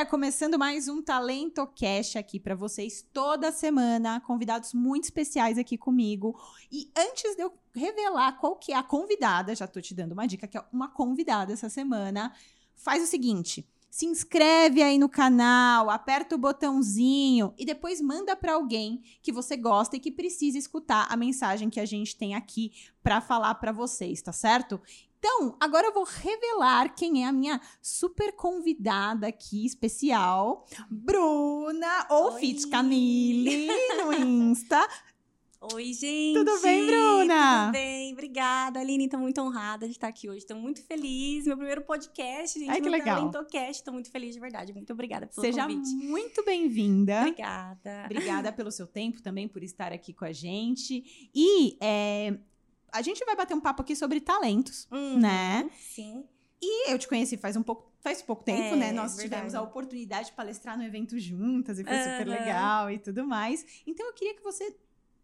galera, começando mais um Talento Cash aqui para vocês toda semana, convidados muito especiais aqui comigo. E antes de eu revelar qual que é a convidada, já tô te dando uma dica que é uma convidada essa semana, faz o seguinte: se inscreve aí no canal, aperta o botãozinho e depois manda para alguém que você gosta e que precisa escutar a mensagem que a gente tem aqui para falar para vocês, tá certo? Então, agora eu vou revelar quem é a minha super convidada aqui especial, Bruna ou Fit Camille no Insta. Oi, gente! Tudo bem, Bruna? Tudo bem, obrigada. Aline, estou muito honrada de estar aqui hoje. Estou muito feliz. Meu primeiro podcast, gente. Ai, que legal. Talentocast. Estou muito feliz, de verdade. Muito obrigada pelo Seja convite. Seja muito bem-vinda. Obrigada. Obrigada pelo seu tempo também, por estar aqui com a gente. E é, a gente vai bater um papo aqui sobre talentos, uhum, né? Sim. E eu te conheci faz um pouco, faz pouco tempo, é, né? Nós verdade. tivemos a oportunidade de palestrar no evento juntas e foi uhum. super legal e tudo mais. Então eu queria que você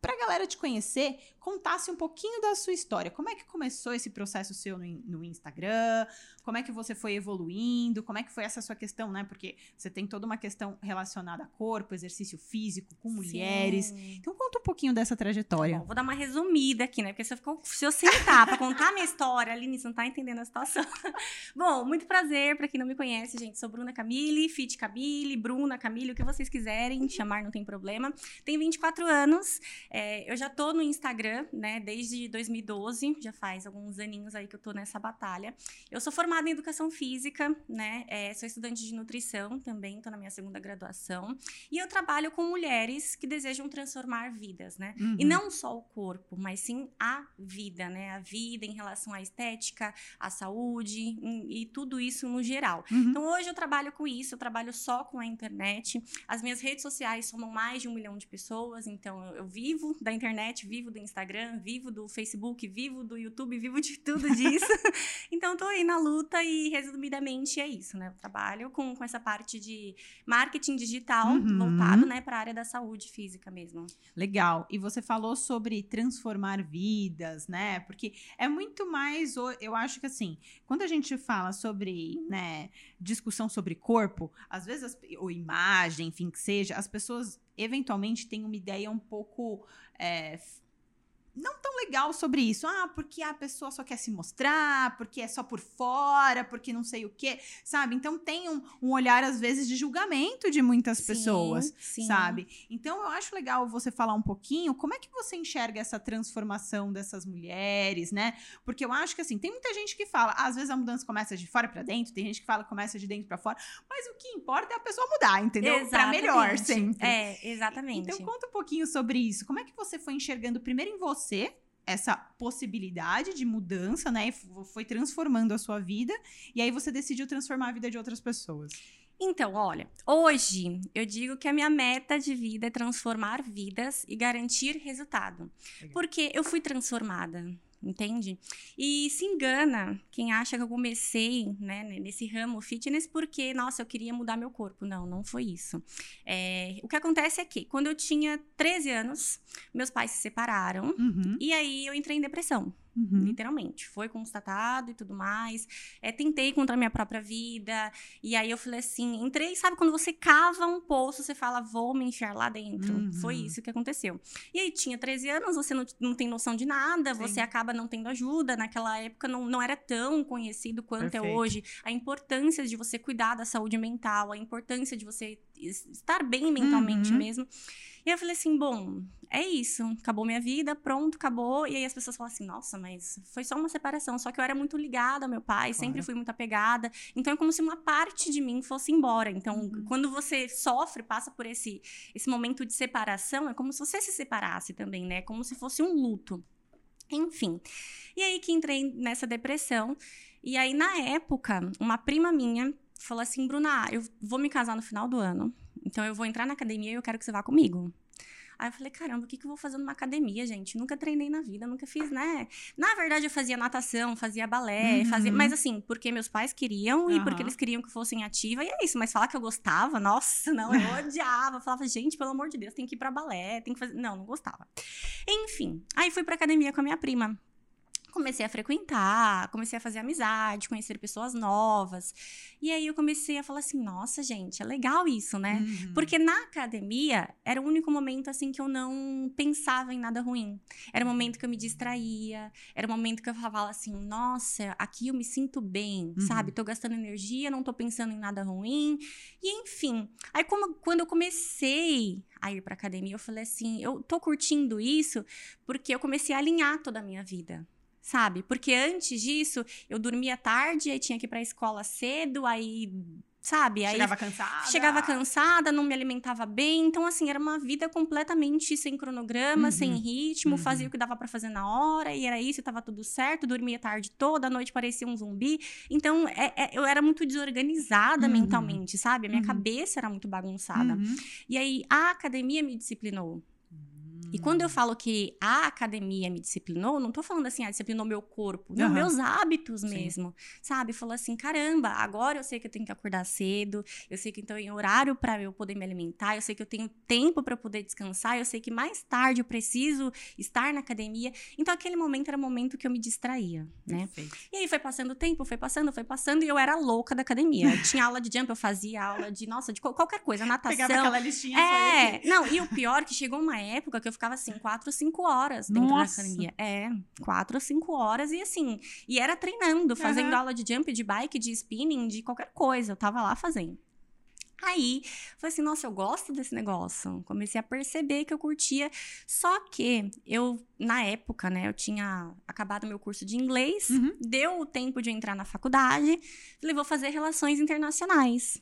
para a galera te conhecer, contasse um pouquinho da sua história. Como é que começou esse processo seu no, no, Instagram? Como é que você foi evoluindo? Como é que foi essa sua questão, né? Porque você tem toda uma questão relacionada a corpo, exercício físico, com mulheres. Sim. Então conta um pouquinho dessa trajetória. Bom, vou dar uma resumida aqui, né? Porque se eu, se eu sentar para contar a minha história, Aline, você não tá entendendo a situação. bom, muito prazer para quem não me conhece, gente. Sou Bruna Camille, Fit Camille, Bruna Camille, o que vocês quiserem chamar, não tem problema. Tenho 24 anos. É, eu já tô no Instagram, né, desde 2012, já faz alguns aninhos aí que eu tô nessa batalha. Eu sou formada em Educação Física, né, é, sou estudante de nutrição também, tô na minha segunda graduação. E eu trabalho com mulheres que desejam transformar vidas, né? Uhum. E não só o corpo, mas sim a vida, né? A vida em relação à estética, à saúde em, e tudo isso no geral. Uhum. Então hoje eu trabalho com isso, eu trabalho só com a internet. As minhas redes sociais somam mais de um milhão de pessoas, então eu, eu vivo da internet, vivo do Instagram, vivo do Facebook, vivo do YouTube, vivo de tudo disso. então, tô aí na luta e, resumidamente, é isso, né? Eu trabalho com, com essa parte de marketing digital Uhum. voltado, né, para a área da saúde física mesmo. Legal. E você falou sobre transformar vidas, né? Porque é muito mais, eu acho que assim, quando a gente fala sobre, né, discussão sobre corpo, às vezes, ou imagem, enfim, que seja, as pessoas eventualmente têm uma ideia um pouco. é, não tão legal sobre isso. Ah, porque a pessoa só quer se mostrar, porque é só por fora, porque não sei o quê, sabe? Então tem um, um olhar, às vezes, de julgamento de muitas Sim, pessoas sim. sabe? Então eu acho legal você falar um pouquinho como é que você enxerga essa transformação dessas mulheres, né? Porque eu acho que assim, tem muita gente que fala, às vezes a mudança começa de fora pra dentro, tem gente que fala que começa de dentro pra fora, mas o que importa é a pessoa mudar, entendeu? Pra melhor Exatamente. sempre. É, exatamente. Então conta um pouquinho sobre isso. Como é que você foi enxergando primeiro em você essa possibilidade de mudança, né? Foi transformando a sua vida e aí você decidiu transformar a vida de outras pessoas. Então, olha, hoje eu digo que a minha meta de vida é transformar vidas e garantir resultado. Legal. Porque eu fui transformada, entende? E se engana quem acha que eu comecei né, nesse ramo fitness porque, nossa, eu queria mudar meu corpo. Não, não foi isso. É, o que acontece é que, quando eu tinha 13 anos, meus pais se separaram. Uhum, E aí eu entrei em depressão uhum. literalmente. Foi constatado e tudo mais. É, tentei contra a minha própria vida. E aí eu falei assim: entrei, sabe, quando você cava um poço, você fala, vou me enfiar lá dentro. Uhum. Foi isso que aconteceu. E aí tinha 13 anos, você não, não tem noção de nada, Sim. você acaba não tendo ajuda. Naquela época não, não era tão conhecido quanto é Perfeito. hoje. A importância de você cuidar da saúde mental, a importância de você es- estar bem mentalmente Uhum. mesmo. E eu falei assim, bom, é isso, acabou minha vida, pronto, acabou. E aí as pessoas falam assim, nossa, mas foi só uma separação. Só que eu era muito ligada ao meu pai, sempre Claro. fui muito apegada. Então é como se uma parte de mim fosse embora. Então, Uhum. quando você sofre, passa por esse, esse momento de separação, é como se você se separasse também, né? Como se fosse um luto. Enfim. E aí que entrei nessa depressão. E aí, na época, uma prima minha falou assim: Bruna, eu vou me casar no final do ano. Então eu vou entrar na academia e eu quero que você vá comigo. Aí eu falei, caramba, o que, que eu vou fazer numa academia, gente? Nunca treinei na vida, nunca fiz, né? Na verdade, eu fazia natação, fazia balé, Uhum. fazia. Mas assim, porque meus pais queriam e Aham. porque eles queriam que eu fosse ativa, e é isso. Mas falar que eu gostava, nossa, não, eu odiava. Falava, gente, pelo amor de Deus, tem que ir pra balé, tem que fazer. Não, não gostava. Enfim, aí fui pra academia com a minha prima. Comecei a frequentar, comecei a fazer amizade, conhecer pessoas novas. E aí eu comecei a falar assim: nossa, gente, é legal isso, né? Uhum. Porque na academia era o único momento assim que eu não pensava em nada ruim. Era o momento que eu me distraía, era o momento que eu falava assim: nossa, aqui eu me sinto bem, Uhum. sabe? Tô gastando energia, não tô pensando em nada ruim. E enfim. Aí como, quando eu comecei a ir pra academia, eu falei assim: eu tô curtindo isso porque eu comecei a alinhar toda a minha vida. Sabe? Porque antes disso, eu dormia tarde, aí tinha que ir pra escola cedo, aí, sabe? Aí Chegava cansada. Chegava cansada, não me alimentava bem. Então, assim, era uma vida completamente sem cronograma, Uhum. sem ritmo. Uhum. Fazia o que dava pra fazer na hora, e era isso, e tava tudo certo. Dormia tarde toda, à noite parecia um zumbi. Então, é- é- eu era muito desorganizada Uhum. mentalmente, sabe? A minha Uhum. cabeça era muito bagunçada. Uhum. E aí, a academia me disciplinou. E quando Hum. eu falo que a academia me disciplinou, não tô falando assim, ah, disciplinou meu corpo. Não, meus hábitos Sim. mesmo. Sabe? Falou assim, caramba, agora eu sei que eu tenho que acordar cedo, eu sei que então tem horário para eu poder me alimentar, eu sei que eu tenho tempo para poder descansar, eu sei que mais tarde eu preciso estar na academia. Então aquele momento era o momento que eu me distraía, né? Perfeito. E aí foi passando o tempo, foi passando, foi passando, e eu era louca da academia. Eu tinha aula de jump, eu fazia aula de, nossa, de qual- qualquer coisa, natação. Pegava aquela listinha É, não, e o pior é que chegou uma época que eu ficava assim, quatro ou cinco horas dentro Nossa. da academia. É, quatro cinco horas e assim, e era treinando, fazendo Aham. aula de jump, de bike, de spinning, de qualquer coisa. Eu tava lá fazendo. Aí, falei assim, nossa, eu gosto desse negócio. Comecei a perceber que eu curtia. Só que eu, na época, né, eu tinha acabado meu curso de inglês, Uhum. deu o tempo de eu entrar na faculdade, falei, vou fazer relações internacionais.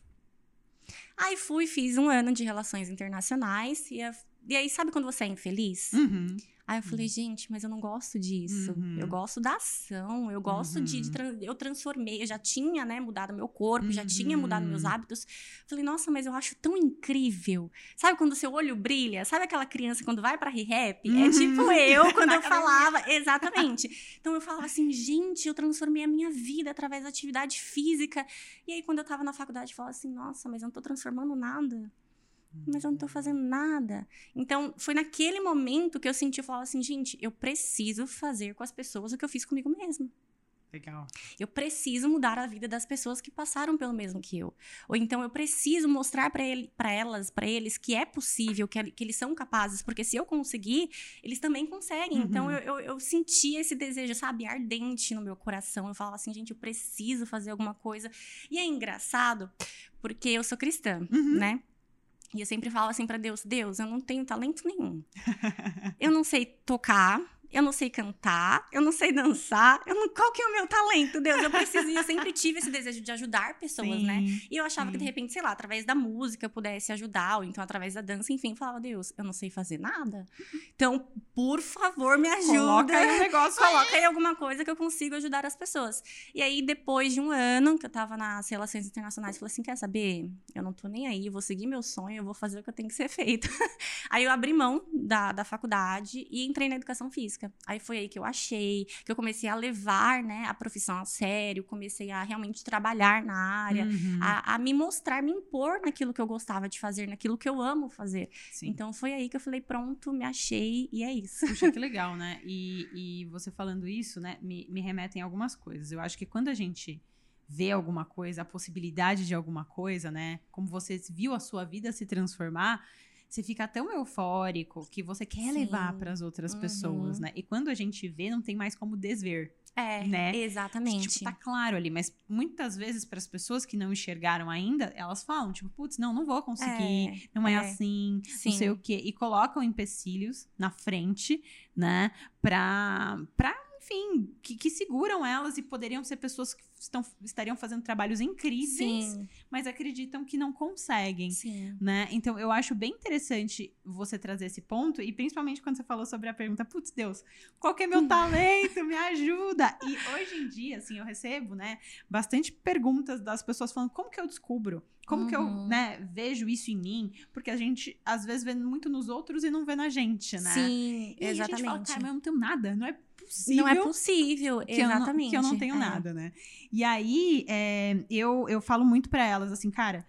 Aí fui, fiz um ano de relações internacionais, e, a- e aí, sabe quando você é infeliz? Uhum. Aí eu falei, gente, mas eu não gosto disso. Uhum. Eu gosto da ação, eu gosto de, de Uhum. tran- Eu transformei, eu já tinha, né, mudado meu corpo, já tinha Uhum. mudado meus hábitos. Falei, nossa, mas eu acho tão incrível. Sabe quando seu olho brilha? Sabe aquela criança quando vai pra re-rap? É Uhum. tipo eu quando eu falava. Exatamente. Então eu falava assim, gente, eu transformei a minha vida através da atividade física. E aí, quando eu tava na faculdade, eu falava assim, nossa, mas eu não tô transformando nada mas eu não tô fazendo nada. Então, foi naquele momento que eu senti, eu falava assim, gente, eu preciso fazer com as pessoas o que eu fiz comigo mesma. Legal. Eu preciso mudar a vida das pessoas que passaram pelo mesmo que eu. Ou então eu preciso mostrar para ele, para elas, para eles que é possível, que, que eles são capazes, porque se eu conseguir, eles também conseguem. Uhum. Então eu, eu, eu sentia esse desejo, sabe, ardente no meu coração. Eu falava assim, gente, eu preciso fazer alguma coisa. E é engraçado, porque eu sou cristã, Uhum. né? E eu sempre falo assim pra Deus: Deus, eu não tenho talento nenhum. Eu não sei tocar, eu não sei cantar, eu não sei dançar. Eu não... Qual que é o meu talento, Deus? Eu preciso. Eu sempre tive esse desejo de ajudar pessoas, né? Sim. E eu achava que, de Sim. repente, sei lá, através da música eu pudesse ajudar, ou então através da dança, enfim, eu falava, Deus, eu não sei fazer nada. Então, por favor, me ajuda. Coloca aí um negócio. Coloca aí alguma coisa que eu consiga ajudar as pessoas. E aí, depois de um ano que eu tava nas relações internacionais, eu falei assim: quer saber? Eu não tô nem aí, eu vou seguir meu sonho, eu vou fazer o que eu tenho que ser feito. aí eu abri mão da, da faculdade e entrei na educação física. Aí foi aí que eu achei, que eu comecei a levar, né, a profissão a sério, comecei a realmente trabalhar na área. Uhum. A, a me mostrar, me impor naquilo que eu gostava de fazer, naquilo que eu amo fazer. Sim. Então foi aí que eu falei: pronto, me achei e é isso. Puxa, que legal, né? E, e você falando isso, né, me, me remetem a algumas coisas. Eu acho que quando a gente vê alguma coisa, a possibilidade de alguma coisa, né? Como você viu a sua vida se transformar, você fica tão eufórico que você quer Sim. levar para as outras Uhum. pessoas, né? E quando a gente vê, não tem mais como desver. É, Né? exatamente. Tipo, tá claro ali, mas muitas vezes para as pessoas que não enxergaram ainda, elas falam, tipo, putz, não, não vou conseguir, não é, é. assim, Sim. não sei o quê. E colocam empecilhos na frente, né? Pra, pra enfim, que, que seguram elas e poderiam ser pessoas que estão, estariam fazendo trabalhos incríveis, Sim, mas acreditam que não conseguem. sim. Né? Então, eu acho bem interessante você trazer esse ponto, e principalmente quando você falou sobre a pergunta, putz, Deus, qual que é meu talento? Me ajuda! E hoje em dia, assim, eu recebo, né, bastante perguntas das pessoas falando, como que eu descubro? Como que eu, Uhum. né, vejo isso em mim? Porque a gente, às vezes, vê muito nos outros e não vê na gente, né? Sim, E aí a gente fala, exatamente. cara, mas eu não tenho nada, não é possível não é possível, que eu não- exatamente. que eu não tenho é. nada, né? E aí, é, eu, eu falo muito pra elas, assim, cara,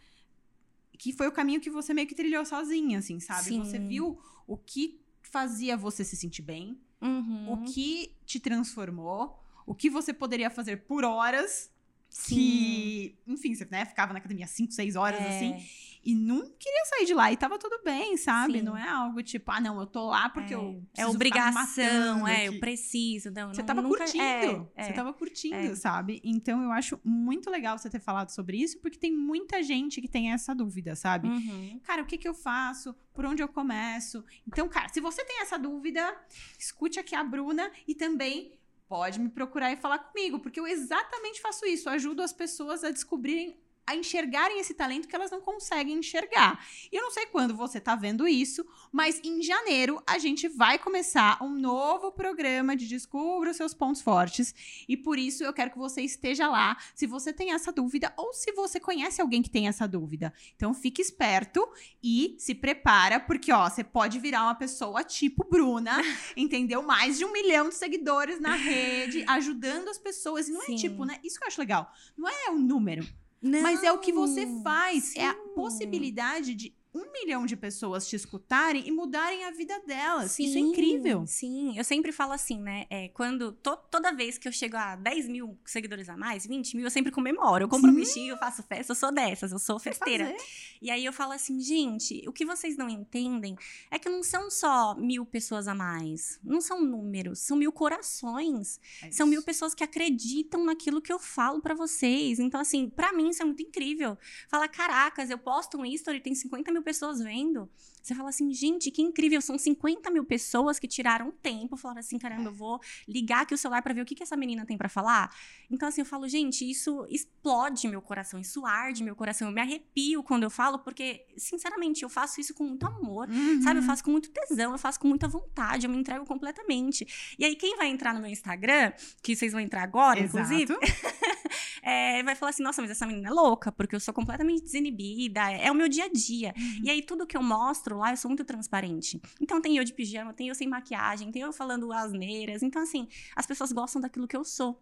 que foi o caminho que você meio que trilhou sozinha, assim, sabe? Sim. Você viu o que fazia você se sentir bem, Uhum. o que te transformou, o que você poderia fazer por horas. Sim. Que, enfim, você né, ficava na academia 5, 6 horas, É. assim, e não queria sair de lá. E tava tudo bem, sabe? Sim. não é algo tipo, ah, não, eu tô lá porque é, eu. é obrigação, é, eu preciso. Não, Você não- tava nunca- curtindo. é, é. Você tava curtindo, é. sabe? Então eu acho muito legal você ter falado sobre isso, porque tem muita gente que tem essa dúvida, sabe? Uhum. Cara, o que que eu faço? Por onde eu começo? Então, cara, se você tem essa dúvida, escute aqui a Bruna e também pode me procurar e falar comigo, porque eu exatamente faço isso. Eu ajudo as pessoas a descobrirem a enxergarem esse talento que elas não conseguem enxergar. E eu não sei quando você tá vendo isso, mas em janeiro a gente vai começar um novo programa de Descubra os seus pontos fortes. E por isso eu quero que você esteja lá, se você tem essa dúvida ou se você conhece alguém que tem essa dúvida. Então fique esperto e se prepara, porque ó, você pode virar uma pessoa tipo Bruna, entendeu? Mais de um milhão de seguidores na rede, ajudando as pessoas. E não é Sim. tipo, né? Isso que eu acho legal. Não é o número, Não, mas é o que você faz. É a possibilidade de um milhão de pessoas te escutarem e mudarem a vida delas. Isso é Sim, incrível. Sim, eu sempre falo assim, né? É, quando to- toda vez que eu chego a 10 mil seguidores a mais, 20 mil, eu sempre comemoro. Eu compro um Sim. bichinho, eu faço festa, eu sou dessas, eu sou festeira. E aí eu falo assim, gente, o que vocês não entendem é que não são só mil pessoas a mais. Não são números, são mil corações. É São mil pessoas que acreditam naquilo que eu falo pra vocês. Então, assim, pra mim isso é muito incrível. Fala, caracas, eu posto um history, tem 50 mil pessoas vendo. Você fala assim, gente, que incrível. São 50 mil pessoas que tiraram tempo, falaram assim, caramba, eu vou ligar aqui o celular pra ver o que, que essa menina tem pra falar. Então, assim, eu falo, gente, isso explode meu coração, isso arde meu coração. Eu me arrepio quando eu falo, porque, sinceramente, eu faço isso com muito amor. Uhum. Sabe, eu faço com muito tesão, eu faço com muita vontade, eu me entrego completamente. E aí, quem vai entrar no meu Instagram, que vocês vão entrar agora, inclusive, Exato. é, vai falar assim: nossa, mas essa menina é louca, porque eu sou completamente desinibida, é o meu dia a dia. Uhum. E aí, tudo que eu mostro lá, eu sou muito transparente. Então, tem eu de pijama, tem eu sem maquiagem, tem eu falando asneiras. Então, assim, as pessoas gostam daquilo que eu sou.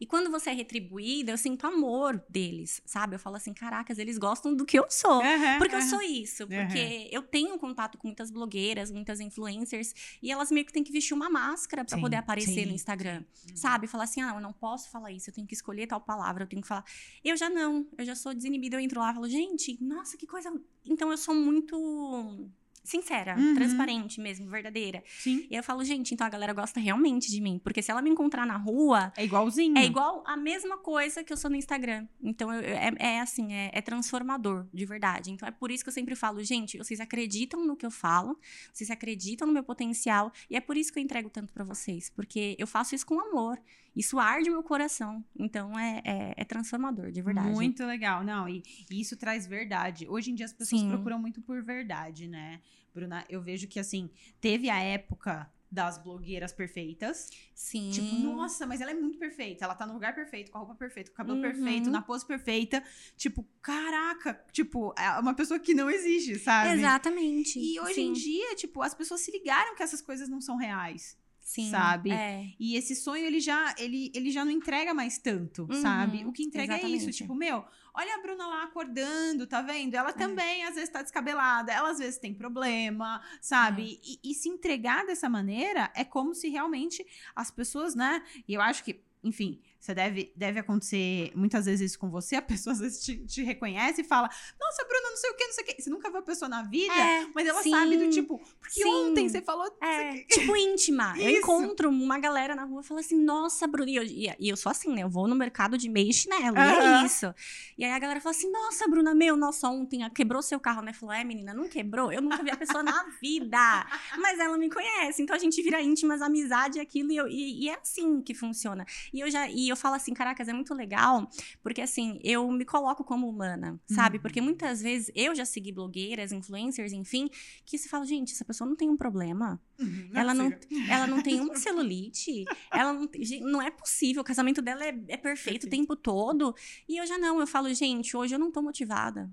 E quando você é retribuída, eu sinto amor deles, sabe? Eu falo assim: caracas, eles gostam do que eu sou. Uhum, Porque eu uhum. sou isso, porque eu tenho contato com muitas blogueiras, muitas influencers, e elas meio que têm que vestir uma máscara pra Sim, poder aparecer sim, no Instagram, sim. sabe? Falar assim, ah, eu não posso falar isso, eu tenho que escolher tal palavra, eu tenho que falar. Eu já não, eu já sou desinibida, eu entro lá e falo, gente, nossa, que coisa. Então eu sou muito sincera, Uhum. transparente mesmo, verdadeira. Sim. E eu falo, gente, então a galera gosta realmente de mim, porque se ela me encontrar na rua, É igualzinho. é igual a mesma coisa que eu sou no Instagram. Então, eu- eu- é, é assim, é, é transformador, de verdade. Então, é por isso que eu sempre falo, gente, vocês acreditam no que eu falo, vocês acreditam no meu potencial, e é por isso que eu entrego tanto pra vocês, porque eu faço isso com amor. Isso arde meu coração. Então, é, é, é transformador, de verdade. Muito legal. Não, e, e isso traz verdade. Hoje em dia as pessoas Sim. procuram muito por verdade, né? Bruna, eu vejo que assim, teve a época das blogueiras perfeitas. Sim. Tipo, nossa, mas ela é muito perfeita. Ela tá no lugar perfeito, com a roupa perfeita, com o cabelo Uhum. perfeito, na pose perfeita. Tipo, caraca, tipo, é uma pessoa que não existe, sabe? Exatamente. E hoje em Sim. dia, tipo, as pessoas se ligaram que essas coisas não são reais. Sim. sabe? É. E esse sonho, ele já, ele, ele já não entrega mais tanto, Uhum, sabe? O que entrega é isso, exatamente. tipo, meu, olha a Bruna lá acordando, tá vendo? É. Ela também, às vezes, tá descabelada, ela às vezes tem problema, sabe? É. E, e se entregar dessa maneira é como se realmente as pessoas, né? E eu acho que, enfim, você deve, deve acontecer muitas vezes isso com você, a pessoa às vezes te, te reconhece e fala, nossa, Bruna, não sei o que, não sei o que. Você nunca viu a pessoa na vida, É, mas ela sim. sabe do tipo, porque Sim. ontem você falou. É, quê." tipo íntima. Eu Isso. encontro uma galera na rua e falo assim, nossa, Bruna. E eu, e- eu sou assim, né? Eu vou no mercado de meia e chinelo. E é isso. E aí a galera fala assim, nossa, Bruna, meu, nossa, ontem quebrou seu carro, né? Falou, é, menina, não quebrou? Eu nunca vi a pessoa na vida. Mas ela me conhece. Então a gente vira íntimas, amizade, aquilo. E, eu- e- e é assim que funciona. E eu já e eu falo assim, caracas, é muito legal, porque assim, eu me coloco como humana, sabe? Uhum. Porque muitas vezes eu já segui blogueiras, influencers, enfim, que se fala, gente, essa pessoa não tem um problema. Uhum, Ela não, ela não tem uma celulite. Ela não, não é possível. O casamento dela é, é perfeito o Perfeito. tempo todo. E eu já não. Eu falo, gente, hoje eu não tô motivada.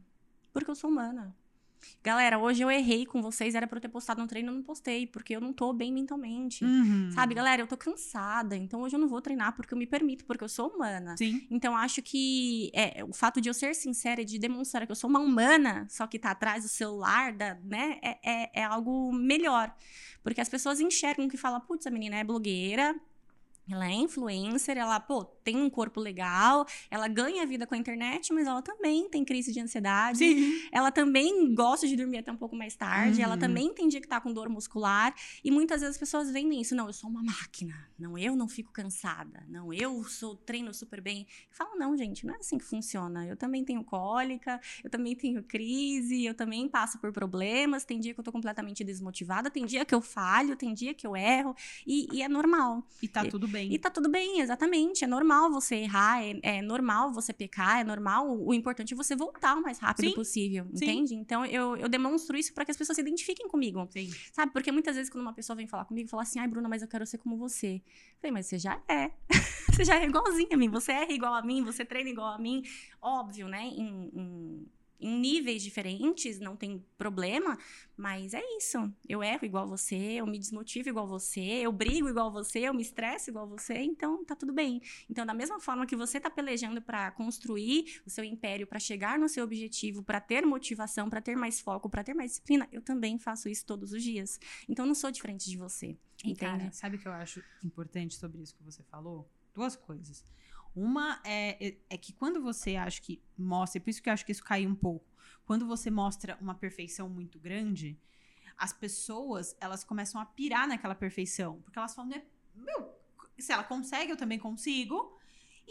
Porque eu sou humana. Galera, hoje eu errei com vocês, era pra eu ter postado um treino, eu não postei, porque eu não tô bem mentalmente. Uhum. Sabe, galera, eu tô cansada, então hoje eu não vou treinar porque eu me permito, porque eu sou humana. Sim. Então, acho que é, o fato de eu ser sincera e de demonstrar que eu sou uma humana, só que tá atrás do celular, da, né, é, é, é algo melhor. Porque as pessoas enxergam que fala, putz, a menina é blogueira, ela é influencer, ela, pô, tem um corpo legal, ela ganha vida com a internet, mas ela também tem crise de ansiedade. Sim. Ela também gosta de dormir até um pouco mais tarde, ela Uhum. também tem dia que tá com dor muscular. E muitas vezes as pessoas vendem isso. Não, eu sou uma máquina. Não, eu não fico cansada. Não, eu sou treino super bem. Eu falo, não, gente, não é assim que funciona. Eu também tenho cólica, eu também tenho crise, eu também passo por problemas. Tem dia que eu tô completamente desmotivada, tem dia que eu falho, tem dia que eu erro. E, e é normal. E tá tudo bem. E tá tudo bem, exatamente. É normal você errar, é, é normal você pecar, é normal. O importante é você voltar o mais rápido Sim, possível, sim. entende? Então eu, eu demonstro isso para que as pessoas se identifiquem comigo. Sim. Sabe? Porque muitas vezes quando uma pessoa vem falar comigo, fala assim: ai, Bruna, mas eu quero ser como você. Eu falei, mas você já é. você já é igualzinha a mim. Você erra igual a mim, você treina igual a mim. Óbvio, né? Em, em, em níveis diferentes, não tem problema. Mas é isso. Eu erro igual você, eu me desmotivo igual você, eu brigo igual você, eu me estresso igual você. Então tá tudo bem. Então, da mesma forma que você tá pelejando para construir o seu império, para chegar no seu objetivo, para ter motivação, para ter mais foco, para ter mais disciplina, eu também faço isso todos os dias. Então, não sou diferente de você. Entende? cara, sabe o que eu acho importante sobre isso que você falou? Duas coisas. Uma é, é, é que quando você acha que mostra, e por isso que eu acho que isso caiu um pouco, quando você mostra uma perfeição muito grande, as pessoas, elas começam a pirar naquela perfeição. Porque elas falam, né, meu, se ela consegue, eu também consigo.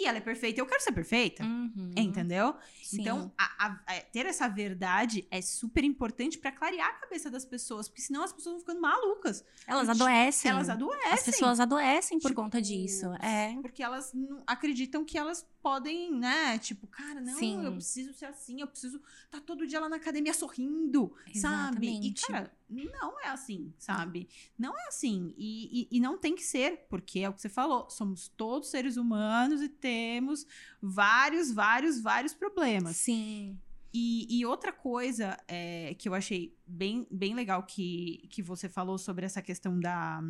E ela é perfeita, eu quero ser perfeita. Uhum. Entendeu? Sim. Então, a- a- a- ter essa verdade é super importante pra clarear a cabeça das pessoas, porque senão as pessoas vão ficando malucas. elas Tipo, adoecem. Elas adoecem. As pessoas adoecem por Tipo, conta disso. É. Porque elas não- acreditam que elas podem, né? Tipo, cara, não, Sim. eu preciso ser assim, eu preciso estar todo dia lá na academia sorrindo, sabe? E, Exatamente. cara, não é assim, sabe? Não é assim. E, e, e não tem que ser, porque é o que você falou, somos todos seres humanos e temos vários, vários, vários problemas. Sim. E, e outra coisa é, que eu achei bem, bem legal que, que você falou sobre essa questão da,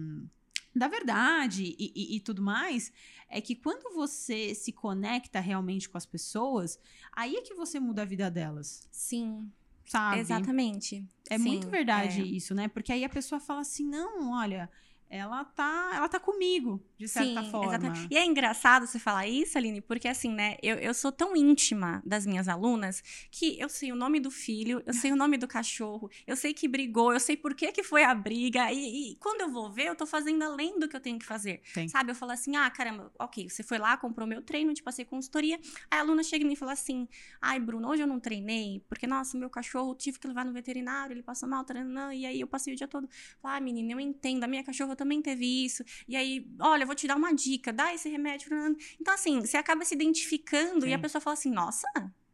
da verdade e tudo mais, é que quando você se conecta realmente com as pessoas, aí é que você muda a vida delas, Sim. Sabe? Exatamente. É Sim, muito verdade é. isso, né? Porque aí a pessoa fala assim, não, olha, ela tá, ela tá comigo, de certa Sim, forma. exatamente. E é engraçado você falar isso, Aline, porque assim, né, eu, eu sou tão íntima das minhas alunas que eu sei o nome do filho, eu sei o nome do cachorro, eu sei que brigou, eu sei por que, que foi a briga, e, e quando eu vou ver, eu tô fazendo além do que eu tenho que fazer. Sim. Sabe? Eu falo assim, ah, caramba, ok, você foi lá, comprou meu treino, te passei consultoria, aí a aluna chega em mim e fala assim, ai, Bruno, hoje eu não treinei, porque, nossa, meu cachorro, tive que levar no veterinário, ele passou mal, treinando, e aí eu passei o dia todo ah, menina, eu entendo, a minha cachorra também teve isso. E aí, olha, eu vou te dar uma dica, dá esse remédio. Então, assim, você acaba se identificando e a Sim. pessoa fala assim, nossa,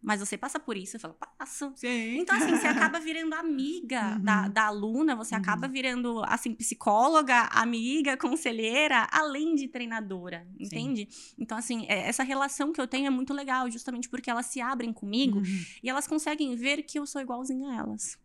mas você passa por isso? Eu falo, passo. Sim. Então, assim, você acaba virando amiga Uhum. da, da aluna, você Uhum. acaba virando, assim, psicóloga, amiga, conselheira, além de treinadora, entende? Então, assim, é- essa relação que eu tenho é muito legal, justamente porque elas se abrem comigo Uhum. e elas conseguem ver que eu sou igualzinha a elas.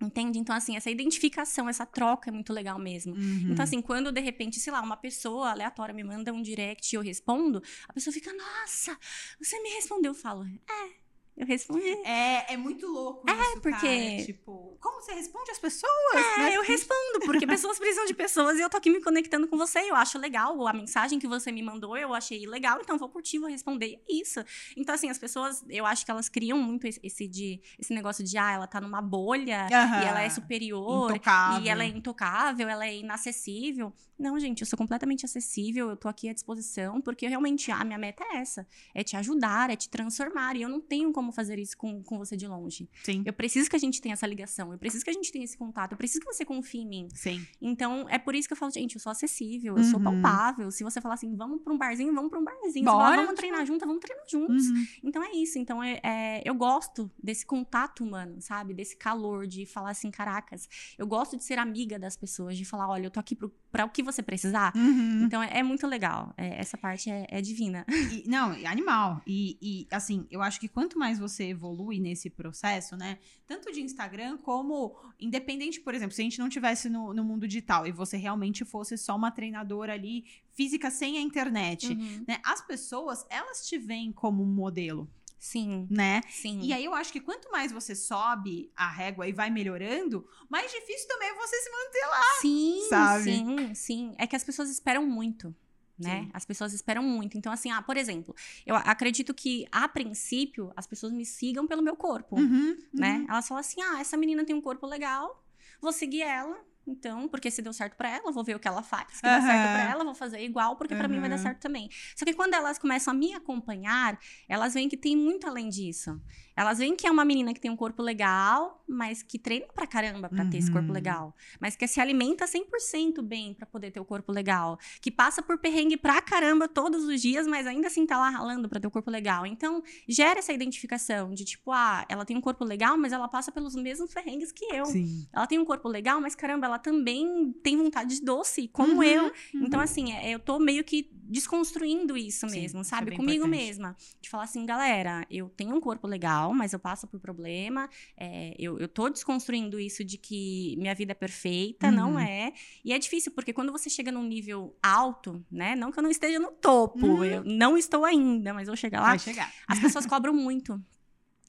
Entende? Então, assim, essa identificação, essa troca é muito legal mesmo. Uhum. Então, assim, quando de repente, sei lá, uma pessoa aleatória me manda um direct e eu respondo, a pessoa fica, nossa, você me respondeu. Eu falo, é, eu respondi. É, é muito louco isso, porque- cara. Tipo, como você responde às pessoas? É, né? eu respondo, porque pessoas precisam de pessoas e eu tô aqui me conectando com você. Eu acho legal a mensagem que você me mandou, eu achei legal, então vou curtir, vou responder. É isso. Então, assim, as pessoas, eu acho que elas criam muito esse, de, esse negócio de, ah, ela tá numa bolha e ela é superior. Intocável. E ela é intocável, ela é inacessível. Não, gente, eu sou completamente acessível, eu tô aqui à disposição, porque realmente a minha meta é essa: é te ajudar, é te transformar. E eu não tenho como fazer isso com, com você de longe. Sim. Eu preciso que a gente tenha essa ligação, eu preciso que a gente tenha esse contato, eu preciso que você confie em mim. Sim. Então, é por isso que eu falo, gente, eu sou acessível, eu sou Uhum. palpável. Se você falar assim, vamos pra um barzinho, vamos pra um barzinho. Se Bora, falar, vamos treinar junto, vamos treinar juntos. Uhum. Então é isso. Então é, é- eu gosto desse contato humano, sabe? Desse calor de falar assim, caracas. Eu gosto de ser amiga das pessoas, de falar, olha, eu tô aqui pro- para o que você precisar. Uhum. Então é, é muito legal. É, essa parte é, é divina. E- não, é animal. E, e, assim, eu acho que quanto mais você evolui nesse processo, né? Tanto de Instagram como independente, por exemplo, se a gente não tivesse no, no mundo digital e você realmente fosse só uma treinadora ali física sem a internet, Uhum. né? As pessoas, elas te veem como um modelo, Sim, né? sim. E aí eu acho que quanto mais você sobe a régua e vai melhorando, mais difícil também é você se manter lá. Sim, sabe? sim, sim. É que as pessoas esperam muito. Né? Sim. As pessoas esperam muito. Então, assim, ah, por exemplo, eu acredito que, a princípio, as pessoas me sigam pelo meu corpo. Uhum, né? uhum. Elas falam assim: ah, essa menina tem um corpo legal, vou seguir ela. Então, porque se deu certo pra ela, vou ver o que ela faz. Se deu Aham. certo pra ela, vou fazer igual, porque pra mim vai dar certo também. Só que quando elas começam a me acompanhar, elas veem que tem muito além disso. Elas veem que é uma menina que tem um corpo legal, mas que treina pra caramba pra ter esse corpo Uhum. legal. Mas que se alimenta 100% bem pra poder ter o corpo legal. Que passa por perrengue pra caramba todos os dias, mas ainda assim tá lá ralando pra ter o corpo legal. Então, gera essa identificação de tipo, ah, ela tem um corpo legal, mas ela passa pelos mesmos perrengues que eu. Sim. Ela tem um corpo legal, mas caramba, ela também tem vontade de doce, como Uhum, eu. uhum. Então, assim, é- eu tô meio que desconstruindo isso Sim, mesmo, isso sabe? é Comigo importante. mesma. De falar assim, galera, eu tenho um corpo legal, mas eu passo por problema. é, eu, eu tô desconstruindo isso de que minha vida é perfeita, não Uhum. é. E é difícil, porque quando você chega num nível alto, né? Não que eu não esteja no topo, Uhum. eu não estou ainda, mas vou chegar lá. Vai chegar. As pessoas cobram muito.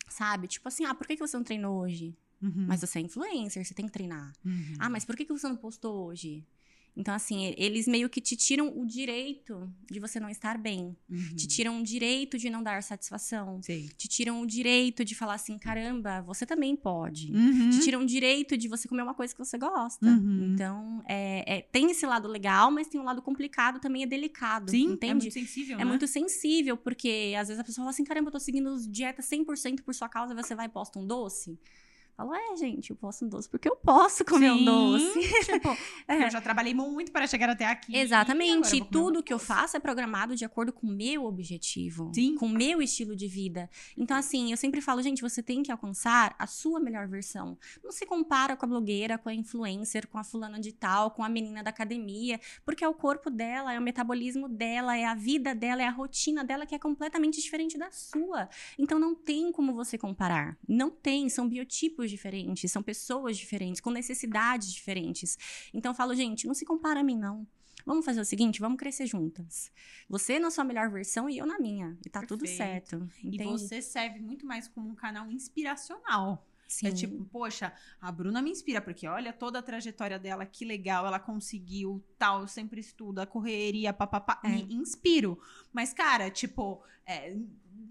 Sabe? Tipo assim, ah, por que que você não treinou hoje? Uhum, Mas você é influencer, você tem que treinar. uhum. Ah, mas por que que você não postou hoje? Então, assim, eles meio que te tiram o direito de você não estar bem. Uhum. Te tiram o direito de não dar satisfação. Sei. Te tiram o direito de falar assim, caramba, você também pode. Uhum. Te tiram o direito de você comer uma coisa que você gosta. Uhum. Então, é, é- tem esse lado legal, mas tem um lado complicado também, é delicado. Sim, é entende? muito sensível, É né? muito sensível, porque às vezes a pessoa fala assim: caramba, eu tô seguindo dieta 100% por sua causa, você vai e posta um doce? Falo, é, gente, eu posto um doce porque eu posso comer um Sim, doce. Tipo, É. eu já trabalhei muito para chegar até aqui. Exatamente. E tudo um que eu faço é programado de acordo com o meu objetivo. Sim. Com o meu estilo de vida. Então, assim, eu sempre falo, gente, você tem que alcançar a sua melhor versão. Não se compara com a blogueira, com a influencer, com a fulana de tal, com a menina da academia. Porque é o corpo dela, é o metabolismo dela, é a vida dela, é a rotina dela que é completamente diferente da sua. Então, não tem como você comparar. Não tem. São biotipos diferentes, são pessoas diferentes, com necessidades diferentes. Então eu falo, gente, não se compara a mim, não. Vamos fazer o seguinte, vamos crescer juntas. Você na sua melhor versão e eu na minha. E tá tudo Perfeito. certo. E Entende? você serve muito mais como um canal inspiracional. Sim. É tipo, poxa, a Bruna me inspira, porque olha toda a trajetória dela, que legal, ela conseguiu, tal, eu sempre estudo, a correria, papapá, É. me inspiro. Mas, cara, tipo, é,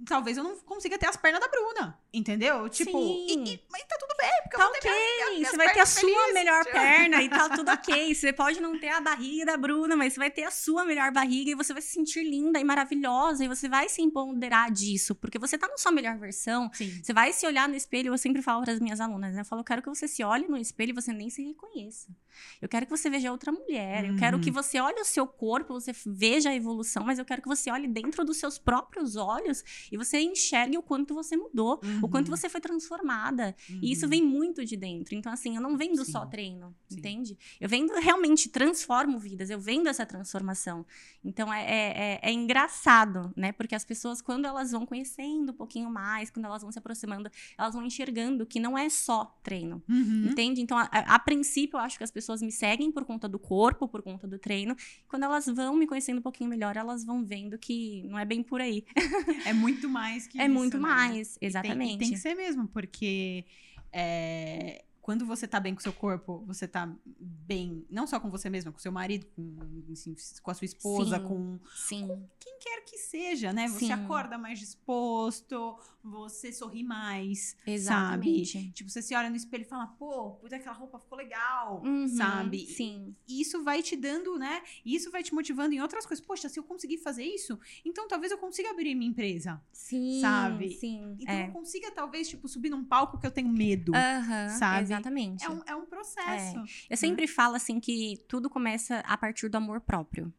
talvez eu não consiga ter as pernas da Bruna, entendeu? Tipo, e- e- mas tá tudo bem, porque eu Tá vou ter ok, minha- você vai ter a sua felizes, melhor tipo. perna e tá tudo ok. Você pode não ter a barriga da Bruna, mas você vai ter a sua melhor barriga e você vai se sentir linda e maravilhosa e você vai se empoderar disso, porque você tá na sua melhor versão. Sim. Você vai se olhar no espelho, eu sempre falo para as minhas alunas, né? Eu falo, eu quero que você se olhe no espelho e você nem se reconheça. Eu quero que você veja outra mulher. Eu quero Uhum. que você olhe o seu corpo, você veja a evolução, mas eu quero que você olhe dentro dos seus próprios olhos e você enxergue o quanto você mudou, o quanto Uhum. você foi transformada. E isso Uhum. vem muito de dentro. Então, assim, eu não vendo Sim. só treino, Sim. entende? Eu vendo realmente, transformo vidas, eu vendo essa transformação. Então, é, é, é- é engraçado, né? Porque as pessoas, quando elas vão conhecendo um pouquinho mais, quando elas vão se aproximando, elas vão enxergando que não é só treino. Uhum. Entende? Então, a, a- a princípio, eu acho que as pessoas me seguem por conta do corpo, por conta do treino. Quando elas vão me conhecendo um pouquinho melhor, elas vão vendo que não é bem por aí. É muito mais que é isso, muito né? mais, Tem- exatamente. E tem, que ser mesmo, porque é, quando você tá bem com seu corpo, você tá bem, não só com você mesma, com seu marido, com, assim, com a sua esposa, Sim. com Sim. quem quer que seja, né? Você Sim. acorda mais disposto, você sorri mais, Exatamente. sabe? Tipo, você se olha no espelho e fala, pô, puta, aquela roupa ficou legal, Uhum, sabe? Sim. E isso vai te dando, né? Isso vai te motivando em outras coisas. Poxa, se eu conseguir fazer isso, então talvez eu consiga abrir minha empresa. Sim. Sabe? Sim. Então é. eu consiga, talvez, tipo, subir num palco que eu tenho medo. Aham, sabe? Exatamente. É um, é um processo. Eu sempre falo assim que tudo começa a partir do amor próprio.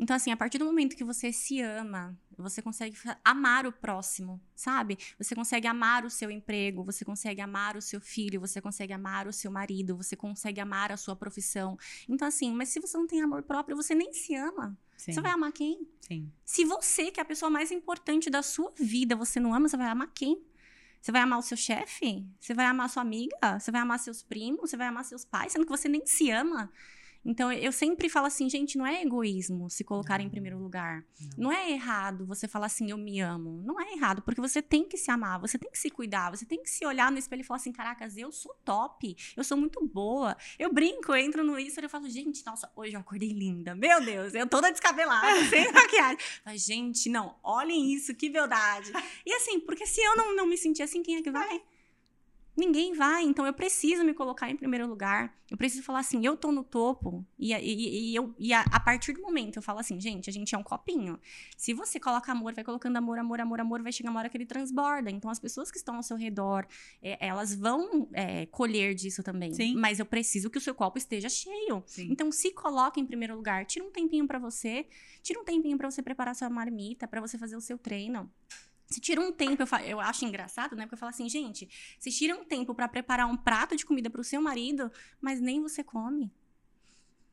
Então, assim, a partir do momento que você se ama, você consegue amar o próximo, sabe? Você consegue amar o seu emprego, você consegue amar o seu filho, você consegue amar o seu marido, você consegue amar a sua profissão. Então, assim, mas se você não tem amor próprio, você nem se ama. Sim. Você vai amar quem? Sim. Se você, que é a pessoa mais importante da sua vida, você não ama, você vai amar quem? Você vai amar o seu chefe? Você vai amar sua amiga? Você vai amar seus primos? Você vai amar seus pais? Sendo que você nem se ama. Então, eu sempre falo assim, gente, não é egoísmo se colocar não. em primeiro lugar. Não. não. é errado você falar assim, eu me amo. Não é errado, porque você tem que se amar, você tem que se cuidar, você tem que se olhar no espelho e falar assim, caracas, eu sou top, eu sou muito boa. Eu brinco, eu entro no Instagram e falo, gente, nossa, hoje eu acordei linda. Meu Deus, eu toda descabelada, sem maquiagem. Mas, gente, não, olhem isso, que verdade. E assim, porque se eu não, não me sentir assim, quem é que vai? Ninguém vai, então eu preciso me colocar em primeiro lugar. Eu preciso falar assim, eu tô no topo. E, e, e eu, e a, a, partir do momento eu falo assim, gente, a gente é um copinho. Se você coloca amor, vai colocando amor, amor, amor, amor, vai chegar uma hora que ele transborda. Então as pessoas que estão ao seu redor, é, elas vão é, colher disso também. Sim. Mas eu preciso que o seu copo esteja cheio. Sim. Então se coloca em primeiro lugar, tira um tempinho para você, tira um tempinho para você preparar sua marmita, para você fazer o seu treino. Se tira um tempo, eu, falo, eu acho engraçado, né? Porque eu falo assim, gente, se tira um tempo para preparar um prato de comida para o seu marido, mas nem você come.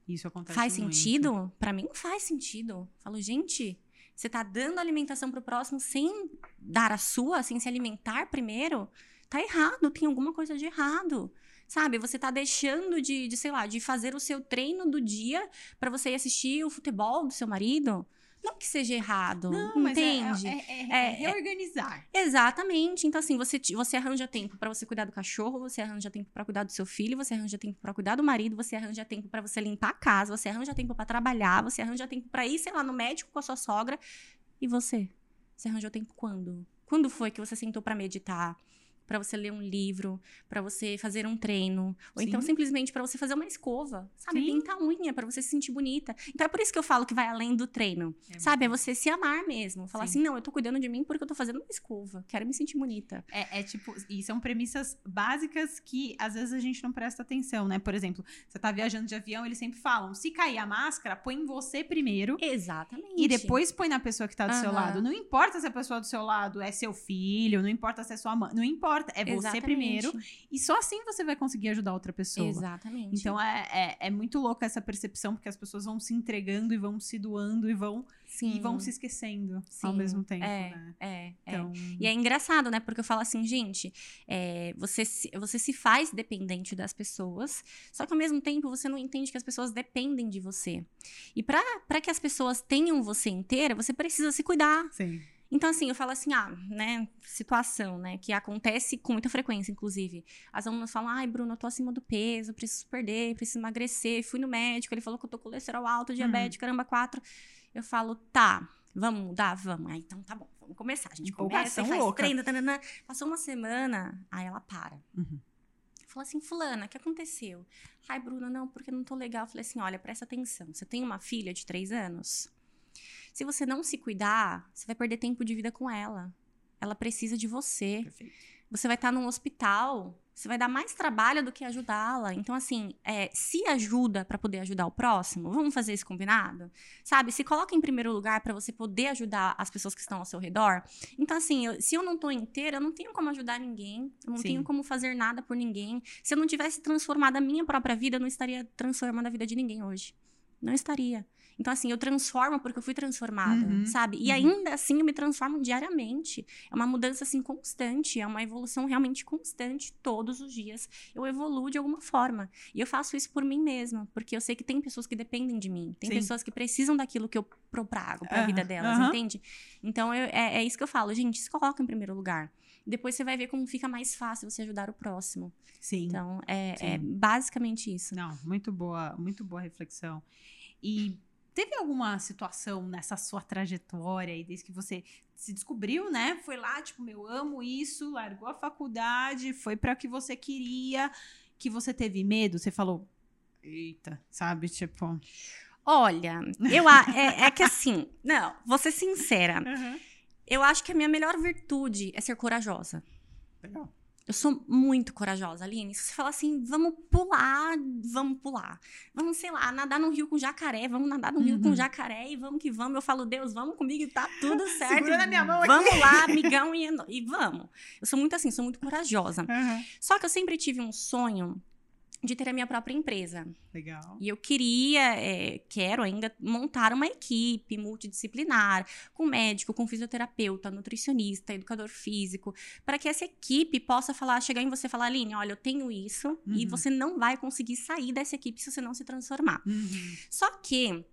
Isso acontece Faz muito. sentido? Para mim não faz sentido. Eu falo, gente, você tá dando alimentação pro próximo sem dar a sua, sem se alimentar primeiro? Tá errado, tem alguma coisa de errado. Sabe, você tá deixando de, de sei lá, de fazer o seu treino do dia para você ir assistir o futebol do seu marido. Não que seja errado, não, é, entende? É, é, é, é, reorganizar. Exatamente. Então, assim, você, você arranja tempo para você cuidar do cachorro, você arranja tempo para cuidar do seu filho, você arranja tempo para cuidar do marido, você arranja tempo para você limpar a casa, você arranja tempo para trabalhar, você arranja tempo para ir, sei lá, no médico com a sua sogra. E você? Você arranjou tempo quando? Quando foi que você sentou para meditar? Para você ler um livro, para você fazer um treino, ou então Sim. então simplesmente para você fazer uma escova, sabe? Sim. Pintar unha para você se sentir bonita. Então é por isso que eu falo que vai além do treino, é sabe? É você se amar mesmo, falar Sim. assim, não, eu tô cuidando de mim porque eu tô fazendo uma escova, quero me sentir bonita. É, é, tipo, e são premissas básicas que às vezes a gente não presta atenção, né? Por exemplo, você tá viajando de avião, eles sempre falam, se cair a máscara, põe em você primeiro. Exatamente. E depois põe na pessoa que tá do uhum. seu lado. Não importa se a pessoa do seu lado é seu filho, não importa se é sua mãe, não importa importa. É Exatamente. você primeiro. E só assim você vai conseguir ajudar outra pessoa. Exatamente. Então é, é, é muito louca essa percepção, porque as pessoas vão se entregando e vão se doando e vão. Sim. E vão se esquecendo Sim. ao mesmo tempo, é, né? É, é. então... é. E é engraçado, né? Porque eu falo assim, gente, é, você, se, você se faz dependente das pessoas, só que ao mesmo tempo você não entende que as pessoas dependem de você. E para que as pessoas tenham você inteira, você precisa se cuidar. Sim. Então, assim, eu falo assim, ah, né, situação, né, que acontece com muita frequência, inclusive. As alunas falam, ai, Bruno, eu tô acima do peso, preciso perder, preciso emagrecer, fui no médico, ele falou que eu tô com colesterol alto, diabetes, uhum. caramba, quatro. Eu falo, tá, vamos mudar? Vamos. Ah, então tá bom, vamos começar. A gente começa, faz louca. treino, tanana. passou uma semana, aí ela para. Uhum. Fala assim, fulana, o que aconteceu? Ai, Bruna, não, porque não tô legal. Eu falei assim, olha, presta atenção, você tem uma filha de três anos? Se você não se cuidar, você vai perder tempo de vida com ela. Ela precisa de você. Perfeito. Você vai estar num hospital, você vai dar mais trabalho do que ajudá-la. Então, assim, é, se ajuda para poder ajudar o próximo, vamos fazer esse combinado? Sabe? Se coloca em primeiro lugar para você poder ajudar as pessoas que estão ao seu redor. Então, assim, eu, se eu não tô inteira, eu não tenho como ajudar ninguém, eu não Sim. tenho como fazer nada por ninguém. Se eu não tivesse transformado a minha própria vida, eu não estaria transformando a vida de ninguém hoje. Não estaria. Então, assim, eu transformo porque eu fui transformada, uhum, sabe? E uhum. ainda assim eu me transformo diariamente. É uma mudança, assim, constante. É uma evolução realmente constante. Todos os dias eu evoluo de alguma forma. E eu faço isso por mim mesma, porque eu sei que tem pessoas que dependem de mim. Tem Sim. pessoas que precisam daquilo que eu propago para a uhum, vida delas, entende? Então, eu, é, é isso que eu falo. Gente, se coloca em primeiro lugar. Depois você vai ver como fica mais fácil você ajudar o próximo. Sim. Então, é, Sim. é basicamente isso. Não, muito boa, muito boa reflexão. E Teve alguma situação nessa sua trajetória e desde que você se descobriu, né? Foi lá, tipo, meu, amo isso, largou a faculdade, foi para o que você queria, que você teve medo, você falou, eita, sabe, tipo. Olha, eu é, é que assim, não, vou ser sincera. Uhum. Eu acho que a minha melhor virtude é ser corajosa. Legal. Eu sou muito corajosa, Aline. Se você falar assim, vamos pular, vamos pular. Vamos, sei lá, nadar no rio com jacaré, vamos nadar no rio Uhum. com jacaré e vamos que vamos. Eu falo, Deus, vamos comigo e tá tudo certo. Segura na minha mão aqui. Vamos lá, amigão, e, e vamos. Eu sou muito assim, sou muito corajosa. Aham. Só que eu sempre tive um sonho de ter a minha própria empresa. Legal. E eu queria, é, quero ainda, montar uma equipe multidisciplinar, com médico, com fisioterapeuta, nutricionista, educador físico, para que essa equipe possa falar, chegar em você e falar, Aline, olha, eu tenho isso, e Uhum. você não vai conseguir sair dessa equipe se você não se transformar. Uhum. Só que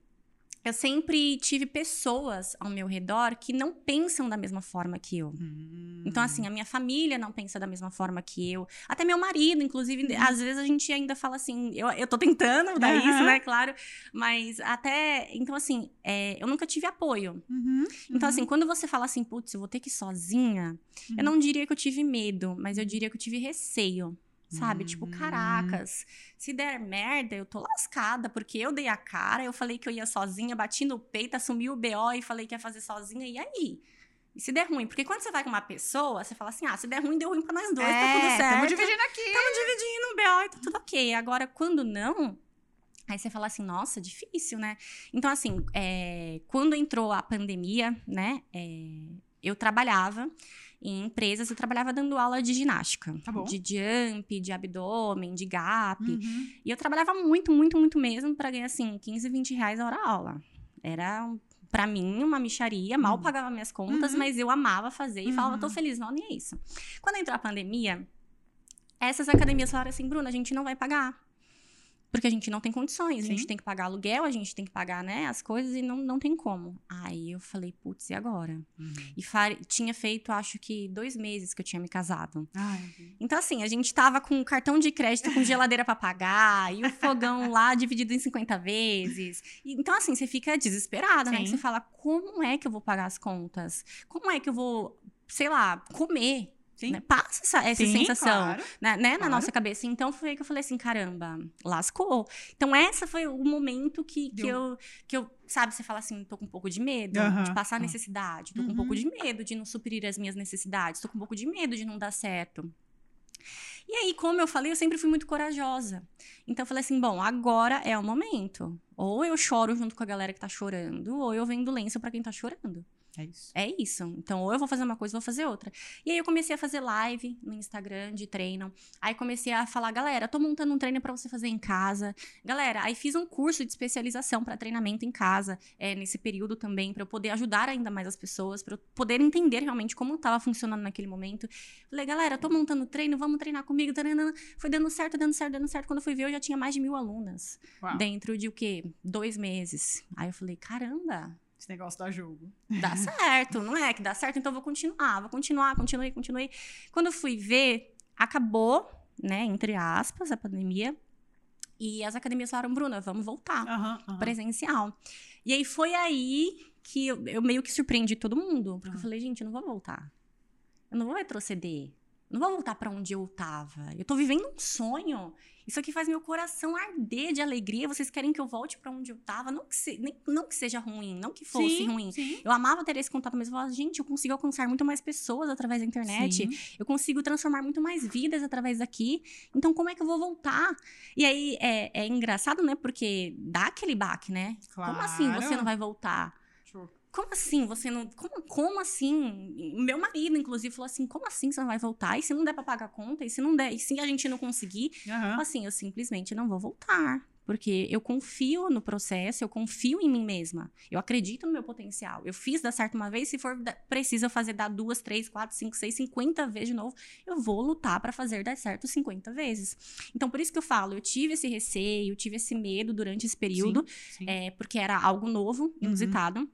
eu sempre tive pessoas ao meu redor que não pensam da mesma forma que eu. Uhum. Então, assim, a minha família não pensa da mesma forma que eu. Até meu marido, inclusive, Uhum. às vezes a gente ainda fala assim, eu, eu tô tentando mudar Aham. isso, né? Claro. Mas até. Então, assim, é, eu nunca tive apoio. Uhum. Então, Uhum. assim, quando você fala assim, putz, eu vou ter que ir sozinha, Uhum. eu não diria que eu tive medo, mas eu diria que eu tive receio. Sabe? Tipo, Uhum. caracas, se der merda, eu tô lascada, porque eu dei a cara, eu falei que eu ia sozinha, bati no peito, assumi o BO e falei que ia fazer sozinha, e aí? E se der ruim? Porque quando você vai com uma pessoa, você fala assim: ah, se der ruim, deu ruim pra nós dois, tá tudo É, certo. Tamo dividindo aqui. Estamos dividindo o BO e tá tudo ok. Agora, quando não, aí você fala assim, nossa, difícil, né? Então, assim, é, quando entrou a pandemia, né, é, eu trabalhava em empresas, eu trabalhava dando aula de ginástica. Tá. De jump, de abdômen, de gap. Uhum. E eu trabalhava muito, muito, muito mesmo pra ganhar, assim, 15, 20 reais a hora aula. Era, pra mim, uma micharia. Mal Uhum. pagava minhas contas, Uhum. mas eu amava fazer. E falava, Uhum. tô feliz, não, nem é isso. Quando entrou a pandemia, essas academias falaram assim, Bruna, a gente não vai pagar. Porque a gente não tem condições. A gente Sim. tem que pagar aluguel, a gente tem que pagar, né, as coisas e não, não tem como. Aí eu falei, putz, e agora? Uhum. E tinha feito, acho que, dois meses que eu tinha me casado. Ai, Então, assim, a gente tava com cartão de crédito com geladeira pra pagar, e o fogão lá dividido em 50 vezes. E- então, assim, você fica desesperada, né? Sim. Que Você fala, como é que eu vou pagar as contas? Como é que eu vou, sei lá, comer? Sim. Né? Passa essa, essa Sim, sensação claro. né, né, na Claro. nossa cabeça. Então, foi aí que eu falei assim, caramba, lascou. Então, essa foi o momento que, que, Deu. eu, que eu, sabe, você fala assim, tô com um pouco de medo Aham, de passar aham. necessidade, tô com um Uhum. pouco de medo de não suprir as minhas necessidades, tô com um pouco de medo de não dar certo. E aí, como eu falei, eu sempre fui muito corajosa. Então eu falei assim: bom, agora é o momento. Ou eu choro junto com a galera que tá chorando, ou eu vendo lenço pra quem tá chorando. É isso. É isso. Então, ou eu vou fazer uma coisa, ou vou fazer outra. E aí eu comecei a fazer live no Instagram de treino. Aí comecei a falar, galera, tô montando um treino pra você fazer em casa. Galera, aí fiz um curso de especialização pra treinamento em casa, é, nesse período também, pra eu poder ajudar ainda mais as pessoas, pra eu poder entender realmente como tava funcionando naquele momento. Falei, galera, tô montando treino, vamos treinar comigo. Foi dando certo, dando certo, dando certo. Quando eu fui ver, eu já tinha mais de mil alunas. Uau. Dentro de o quê? Dois meses. Aí eu falei, caramba, Esse negócio dá jogo. dá certo, não é que dá certo, então eu vou continuar, vou continuar, continuei, continuei. Quando eu fui ver, acabou, né, entre aspas, a pandemia, e as academias falaram, Bruna, vamos voltar Aham, aham. presencial. E aí foi aí que eu, eu meio que surpreendi todo mundo, porque Aham. eu falei, gente, eu não vou voltar. Eu não vou retroceder. Não vou voltar pra onde eu tava. Eu tô vivendo um sonho. Isso aqui faz meu coração arder de alegria. Vocês querem que eu volte pra onde eu tava? Não que, se- nem- não que seja ruim, não que fosse Sim, ruim. Sim. Eu amava ter esse contato, mas eu falava, gente, eu consigo alcançar muito mais pessoas através da internet. Sim. Eu consigo transformar muito mais vidas através daqui. Então, como é que eu vou voltar? E aí, é, é engraçado, né? Porque dá aquele baque, né? Como assim você Claro. não vai voltar? Como assim você não... Como, como assim? Meu marido, inclusive, falou assim, como assim você não vai voltar? E se não der pra pagar a conta? E se não der? E se a gente não conseguir? aham. Assim, eu simplesmente não vou voltar. Porque eu confio no processo, eu confio em mim mesma. Eu acredito no meu potencial. Eu fiz dar certo uma vez, se for preciso fazer dar duas, três, quatro, cinco, seis, cinquenta vezes de novo, eu vou lutar pra fazer dar certo 50 vezes. Então, por isso que eu falo, eu tive esse receio, eu tive esse medo durante esse período, Sim. é, porque era algo novo, inusitado.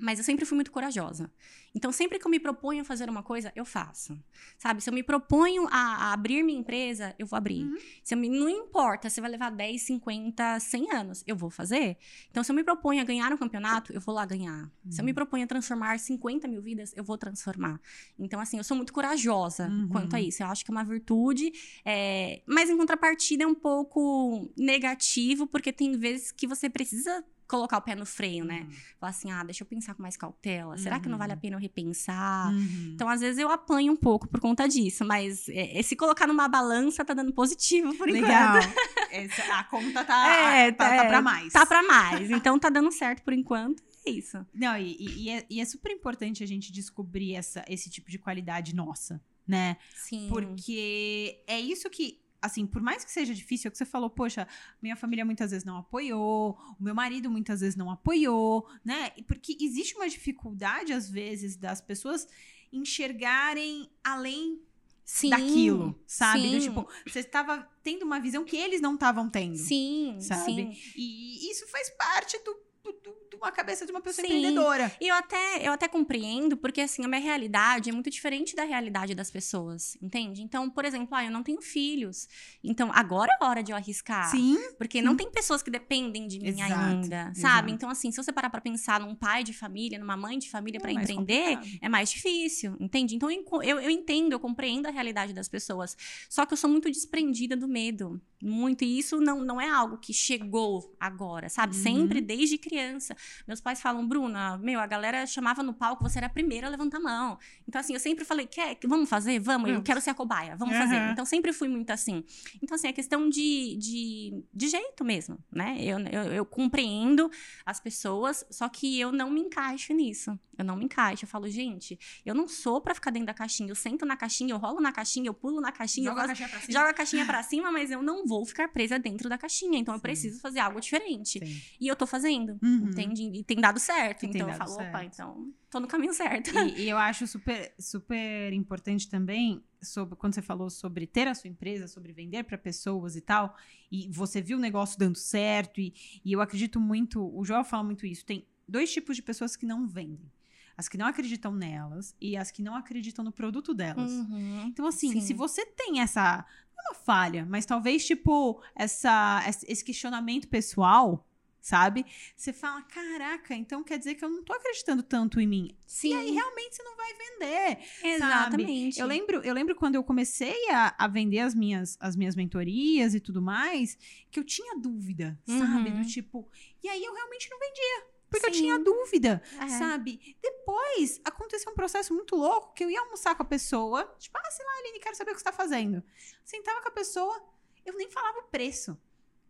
Mas eu sempre fui muito corajosa. Então, sempre que eu me proponho a fazer uma coisa, eu faço. Sabe? Se eu me proponho a, a abrir minha empresa, eu vou abrir. Uhum. Se eu me, não importa se vai levar 10, 50, 100 anos, eu vou fazer. Então, se eu me proponho a ganhar um campeonato, eu vou lá ganhar. Se eu Uhum. me proponho a transformar 50 mil vidas, eu vou transformar. Então, assim, eu sou muito corajosa Uhum. quanto a isso. Eu acho que é uma virtude, é, mas em contrapartida é um pouco negativo, porque tem vezes que você precisa colocar o pé no freio, né? Uhum. Falar assim, ah, deixa eu pensar com mais cautela. Será que não vale a Uhum. pena eu repensar? Uhum. Então, às vezes, eu apanho um pouco por conta disso. Mas é, é, se colocar numa balança, tá dando positivo por Legal. enquanto. Essa- a conta tá, É, tá, tá é, pra mais. Tá pra mais. Então, tá dando certo por enquanto. É isso. Não, e, e- e é, e é super importante a gente descobrir essa, esse tipo de qualidade nossa, né? Sim. Porque é isso que, assim, por mais que seja difícil, é o que você falou, poxa, minha família muitas vezes não apoiou, o meu marido muitas vezes não apoiou, né? Porque existe uma dificuldade, às vezes, das pessoas enxergarem além Sim. daquilo, sabe? Do sim. tipo, você estava tendo uma visão que eles não estavam tendo. Sim, Sabe? sim. E isso faz parte do, do- do- uma cabeça de uma pessoa Sim. empreendedora. E eu até, eu até compreendo, porque assim, a minha realidade é muito diferente da realidade das pessoas, entende? Então, por exemplo, ah, eu não tenho filhos. Então, agora é hora de eu arriscar. Sim. Porque não tem pessoas que dependem de mim Exato, ainda, exato. sabe? Então, assim, se você parar pra pensar num pai de família, numa mãe de família É mais empreender, complicado. é mais difícil, entende? Então, eu, eu entendo, eu compreendo a realidade das pessoas. Só que eu sou muito desprendida do medo. Muito. E isso não, não é algo que chegou agora, sabe? Uhum. Sempre desde criança. Meus pais falam, Bruna, meu, a galera chamava no palco, você era a primeira a levantar a mão. Então, assim, eu sempre falei, quer, vamos fazer? Vamos, eu quero ser a cobaia, vamos Uhum. fazer. Então, sempre fui muito assim. Então, assim, é questão de, de, de jeito mesmo, né? Eu, eu, eu compreendo as pessoas, só que eu não me encaixo nisso. Eu não me encaixo. Eu falo, gente, eu não sou pra ficar dentro da caixinha. Eu sento na caixinha, eu rolo na caixinha, eu pulo na caixinha, Joga eu a gosto- caixinha pra cima. jogo a caixinha pra cima, mas eu não vou ficar presa dentro da caixinha. Então, eu Sim. preciso fazer algo diferente. Sim. E eu tô fazendo, Uhum. entende? E tem dado certo. E então, eu falo, opa, certo. então, tô no caminho certo. E, e eu acho super, super importante também, sobre, quando você falou sobre ter a sua empresa, sobre vender para pessoas e tal, e você viu o negócio dando certo, e, e eu acredito muito, o Joel fala muito isso, tem dois tipos de pessoas que não vendem. As que não acreditam nelas e as que não acreditam no produto delas. Uhum. Então, assim, Sim. se você tem essa. Não é uma falha, mas talvez, tipo, essa, esse questionamento pessoal, sabe? Você fala: caraca, então quer dizer que eu não tô acreditando tanto em mim. Sim, E aí, realmente, você não vai vender. exatamente. Eu lembro, eu lembro quando eu comecei a, a vender as minhas, as minhas mentorias e tudo mais, que eu tinha dúvida, sabe? Uhum. Do tipo. E aí eu realmente não vendia. Porque eu Sim. tinha dúvida, É. sabe? Depois aconteceu um processo muito louco que eu ia almoçar com a pessoa, tipo, ah, sei lá, Aline, quero saber o que você tá fazendo. Sentava com a pessoa, eu nem falava o preço.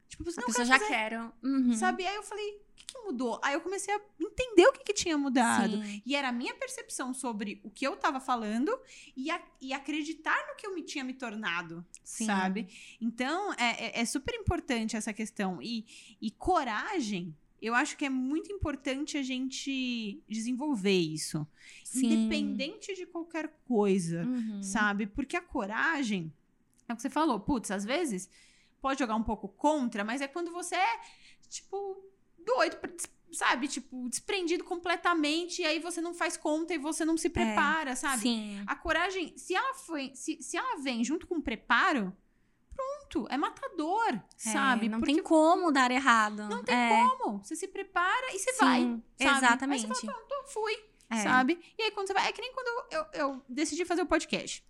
Tipo, você A não pessoa quer já fazer, quero. Uhum. sabe? Aí eu falei, o que, que mudou? Aí eu comecei a entender o que, que tinha mudado. Sim. E era a minha percepção sobre o que eu tava falando e, a- e acreditar no que eu me tinha me tornado, Sim. sabe? Então, é, é- é super importante essa questão. E, e coragem, eu acho que é muito importante a gente desenvolver isso. Sim. Independente de qualquer coisa, Uhum. sabe? Porque a coragem, é o que você falou, putz, às vezes pode jogar um pouco contra, mas é quando você é, tipo, doido, pra sabe? Tipo, desprendido completamente, e aí você não faz conta e você não se prepara, sabe? É, Sim. A coragem, se ela foi, se, se ela vem junto com o preparo, pronto, é matador, É, sabe? não Porque tem como dar errado. Não tem é. como. Você se prepara e você Sim, vai, sabe? exatamente. Aí você fala, pronto, fui, É. sabe? E aí quando você vai, é que nem quando eu, eu, decidi fazer o podcast,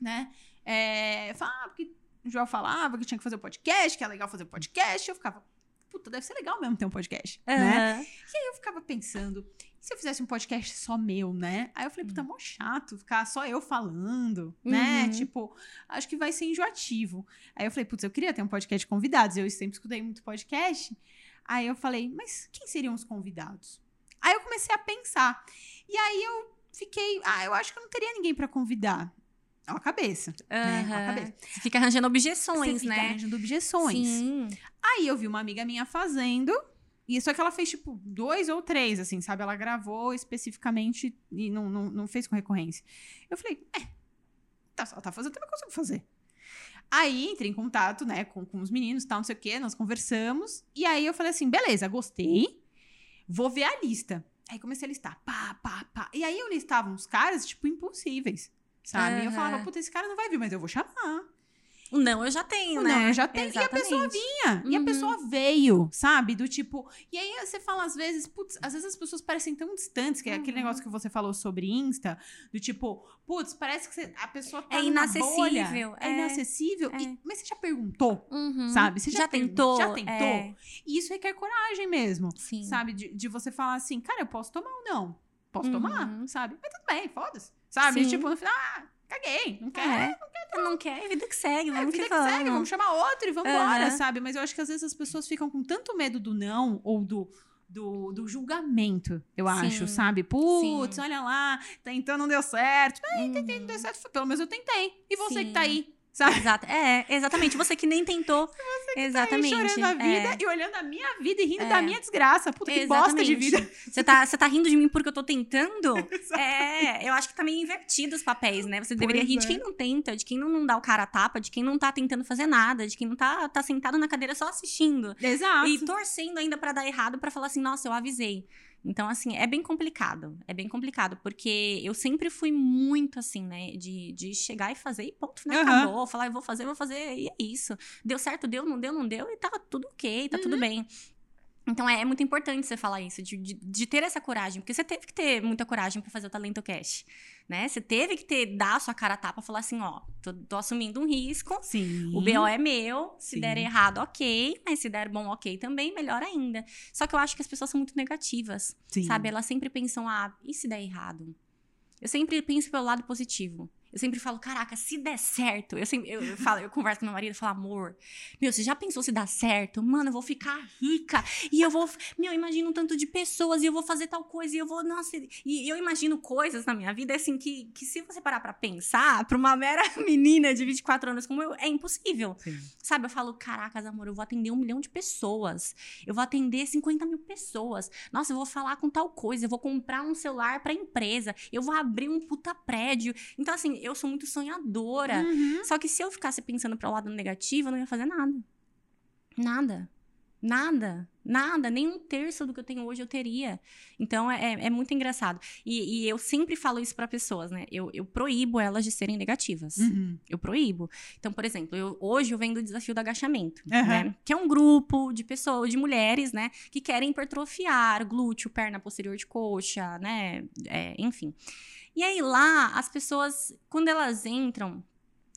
né? É, falava que o João falava que tinha que fazer o podcast, que é legal fazer o podcast, eu ficava, puta, deve ser legal mesmo ter um podcast, né? Aham. eu ficava pensando, e se eu fizesse um podcast só meu, né? Aí eu falei, puta, é mó chato ficar só eu falando, né? Uhum. Tipo, acho que vai ser enjoativo. Aí eu falei, putz, eu queria ter um podcast de convidados, eu sempre escutei muito podcast. Aí eu falei, mas quem seriam os convidados? Aí eu comecei a pensar. E aí eu fiquei, ah, eu acho que eu não teria ninguém pra convidar. Ó a cabeça, né? Ó a cabeça. Você fica arranjando objeções, fica né? arranjando objeções. Sim. Aí eu vi uma amiga minha fazendo. E só que ela fez, tipo, dois ou três, assim, sabe? Ela gravou especificamente e não, não, não fez com recorrência. Eu falei, é, tá, ela tá fazendo, eu também consigo fazer. Aí entrei em contato, né, com, com os meninos, tal, não sei o quê, nós conversamos. E aí eu falei assim, beleza, gostei, vou ver a lista. Aí comecei a listar, pá, pá, pá. E aí eu listava uns caras, tipo, impossíveis, sabe? E eu falava, puta, esse cara não vai vir, mas eu vou chamar. O não eu já tenho, O né? não eu já tenho. E a pessoa Exatamente. vinha. E a Uhum. pessoa veio, sabe? Do tipo. E aí você fala às vezes, putz, às vezes as pessoas parecem tão distantes, que é aquele Uhum. negócio que você falou sobre Insta, do tipo, putz, parece que você- a pessoa tá É inacessível, é, é, inacessível. é. E- mas você já perguntou? Uhum. Sabe? Você já já, tentou? já tentou? É, E isso requer coragem mesmo. sim. Sabe? De, de você falar assim, cara, eu posso tomar ou não? Posso Uhum. tomar, sabe? Mas tudo bem, foda-se. Sabe? Sim. Tipo, no final, ah, caguei, não quero. É. Não quer, vida que segue, É, vamos vida que que segue, vamos. chamar outro e vamos embora, Aham. sabe? Mas eu acho que às vezes as pessoas ficam com tanto medo do não ou do. Do, do julgamento, eu Sim. acho, sabe? Putz, Sim. olha lá, tentou, não deu certo. Ai, tentei, não Uhum. deu certo. Pelo menos eu tentei. E você que tá Sim. aí, sabe? Exato. É, exatamente. Você que nem tentou. exatamente. Tá aí chorando a vida é. e olhando a minha vida e rindo É. da minha desgraça. Puta, que bosta de vida. Você tá, você tá rindo de mim porque eu tô tentando? é, eu acho que tá meio invertido os papéis, né? Você deveria Pois rir de é. quem não tenta, de quem não, não dá o cara a tapa, de quem não tá tentando fazer nada, de quem não tá, tá sentado na cadeira só assistindo. Exato. E torcendo ainda pra dar errado, pra falar assim, nossa, eu avisei. Então, assim, é bem complicado. É bem complicado, porque eu sempre fui muito assim, né? De, de chegar e fazer e ponto, final, Aham. acabou. Falar, eu vou fazer, eu vou fazer, e é isso. Deu certo, deu, não deu, não deu, e tá tudo ok, tá Uhum. tudo bem. Então é, é muito importante você falar isso, de, de, de ter essa coragem, porque você teve que ter muita coragem pra fazer o Talento Cash, né? Você teve que ter, dar a sua cara a tapa, falar assim, ó, tô, tô assumindo um risco, Sim. o BO é meu, se Sim. der errado, ok, mas se der bom, ok também, melhor ainda. Só que eu acho que as pessoas são muito negativas, Sim. sabe? Elas sempre pensam, ah, e se der errado? Eu sempre penso pelo lado positivo. Eu sempre falo, caraca, se der certo. Eu sempre eu, eu falo, eu converso com meu marido e falo, amor, meu, você já pensou se dá certo? Mano, eu vou ficar rica. E eu vou. Meu, eu imagino um tanto de pessoas e eu vou fazer tal coisa. E eu vou. Nossa, e eu imagino coisas na minha vida, assim, que, que se você parar pra pensar, pra uma mera menina de 24 anos como eu, é impossível. Sim. Sabe, eu falo, caracas, amor, eu vou atender um milhão de pessoas. Eu vou atender 50 mil pessoas. Nossa, eu vou falar com tal coisa. Eu vou comprar um celular pra empresa. Eu vou abrir um puta prédio. Então, assim, eu sou muito sonhadora. Uhum. Só que se eu ficasse pensando pro lado negativo, eu não ia fazer nada. Nada. Nada. Nada. Nem um terço do que eu tenho hoje eu teria. Então, é, é muito engraçado. E, e eu sempre falo isso pra pessoas, né? Eu, eu proíbo elas de serem negativas. Uhum. Eu proíbo. Então, por exemplo, eu- hoje eu venho do desafio do agachamento, Aham. né? Que é um grupo de pessoas, de mulheres, né? Que querem hipertrofiar glúteo, perna posterior de coxa, né? É, enfim. E aí lá, as pessoas, quando elas entram,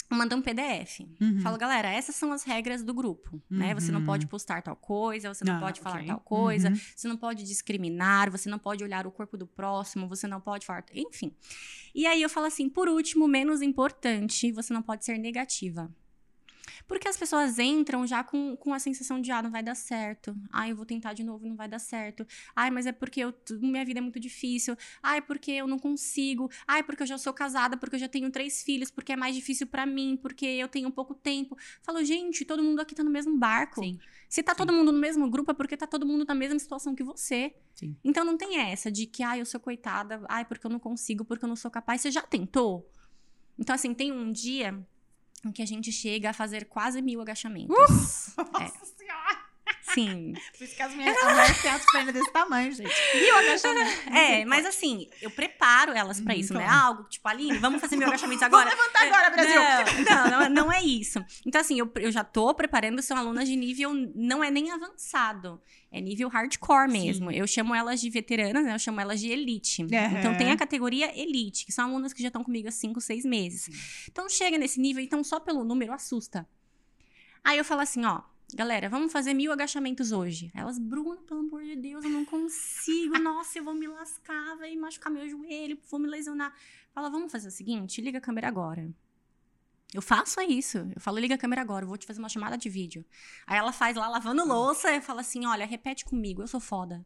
mandam um PDF. Uhum. Falo, galera, essas são as regras do grupo, né? Você não Uhum. pode postar tal coisa, você não Ah, pode falar ok. tal coisa, Uhum. você não pode discriminar, você não pode olhar o corpo do próximo, você não pode falar. Enfim. E aí eu falo assim, por último, menos importante, você não pode ser negativa. Porque as pessoas entram já com, com a sensação de, ah, não vai dar certo. Ai, eu vou tentar de novo, não vai dar certo. Ai, mas é porque eu, minha vida é muito difícil. Ai, porque eu não consigo. Ai, porque eu já sou casada, porque eu já tenho três filhos, porque é mais difícil pra mim, porque eu tenho pouco tempo. Falo, gente, todo mundo aqui tá no mesmo barco. Sim. Se tá Sim. todo mundo no mesmo grupo, é porque tá todo mundo na mesma situação que você. Sim. Então não tem essa de que, ai, eu sou coitada, ai, porque eu não consigo, porque eu não sou capaz. Você já tentou? Então, assim, tem um dia que a gente chega a fazer quase mil agachamentos. É, Nossa senhora! Sim. Por isso que as minhas mulheres têm as pernas desse tamanho, gente. E o agachamento? É, mas assim, eu preparo elas pra Uhum, isso, né? claro. Algo tipo, Aline, vamos fazer mil agachamentos agora. Vamos levantar agora, Brasil! Não, não, não, não é isso. Então, assim, eu, eu já tô preparando, são alunas de nível, não é nem avançado. É nível hardcore mesmo. Eu chamo elas de veteranas, né? Eu chamo elas de elite. Aham. Então, tem a categoria elite, que são alunas que já estão comigo há 5, 6 meses. Então, chega nesse nível, então só pelo número assusta. Aí eu falo assim, ó. Galera, vamos fazer mil agachamentos hoje. Elas, Bruna, pelo amor de Deus, eu não consigo. Nossa, eu vou me lascar, vai machucar meu joelho, vou me lesionar. Fala, vamos fazer o seguinte, liga a câmera agora. Eu faço é isso. Eu falo, liga a câmera agora, eu vou te fazer uma chamada de vídeo. Aí ela faz lá lavando louça e fala assim: olha, repete comigo, eu sou foda.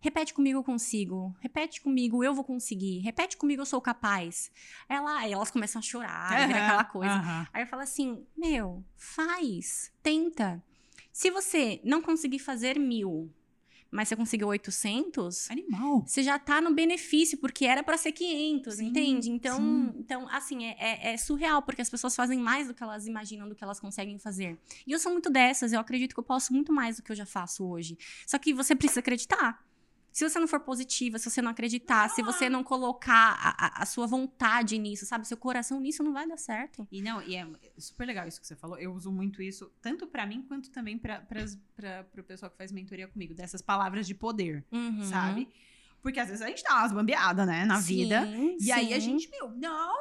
Repete comigo, eu consigo. Repete comigo, eu vou conseguir. Repete comigo, eu sou capaz. Ela, aí elas começam a chorar, Aham, aquela coisa. aham. Aí eu falo assim: meu, faz, tenta. Se você não conseguir fazer mil, mas você conseguiu 800, Animal. você já tá no benefício, porque era pra ser 500, Sim, entende? Então, sim. então assim, é, é- é surreal, porque as pessoas fazem mais do que elas imaginam, do que elas conseguem fazer. E eu sou muito dessas, eu acredito que eu posso muito mais do que eu já faço hoje. Só que você precisa acreditar. Se você não for positiva, se você não acreditar, se você não colocar a, a, a sua vontade nisso, sabe? Seu coração nisso não vai dar certo. E não, e é super legal isso que você falou. Eu uso muito isso, tanto pra mim quanto também pra, pro pessoal que faz mentoria comigo, dessas palavras de poder, Uhum. sabe? Porque às vezes a gente dá umas bambeadas, né, na vida. Sim, E aí a sim. gente, meu, não.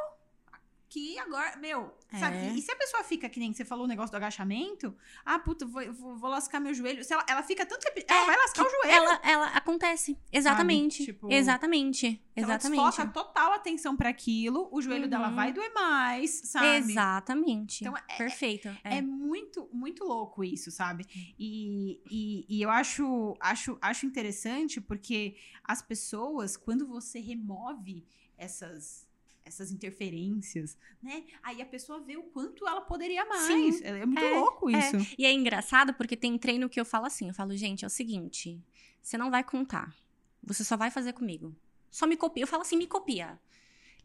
Que agora, meu, sabe? É. E se a pessoa fica, que nem você falou o negócio do agachamento, ah, puta, vou, vou, vou lascar meu joelho. Se ela, ela fica tanto. repi- Ela vai lascar o joelho. Ela, ela acontece. Exatamente. Tipo, Exatamente. Ela Exatamente. desfoca total atenção pra aquilo, o joelho dela Uhum. vai doer mais, sabe? Exatamente. Então, é- Perfeito. É É. muito, muito louco isso, sabe? E, e, e eu acho, acho, acho interessante porque as pessoas, quando você remove essas, essas interferências, né? Aí a pessoa vê o quanto ela poderia mais. Sim. É, é muito É, louco é. isso. E é engraçado porque tem treino que eu falo assim: eu falo, gente, é o seguinte, você não vai contar. Você só vai fazer comigo. Só me copia. Eu falo assim, me copia.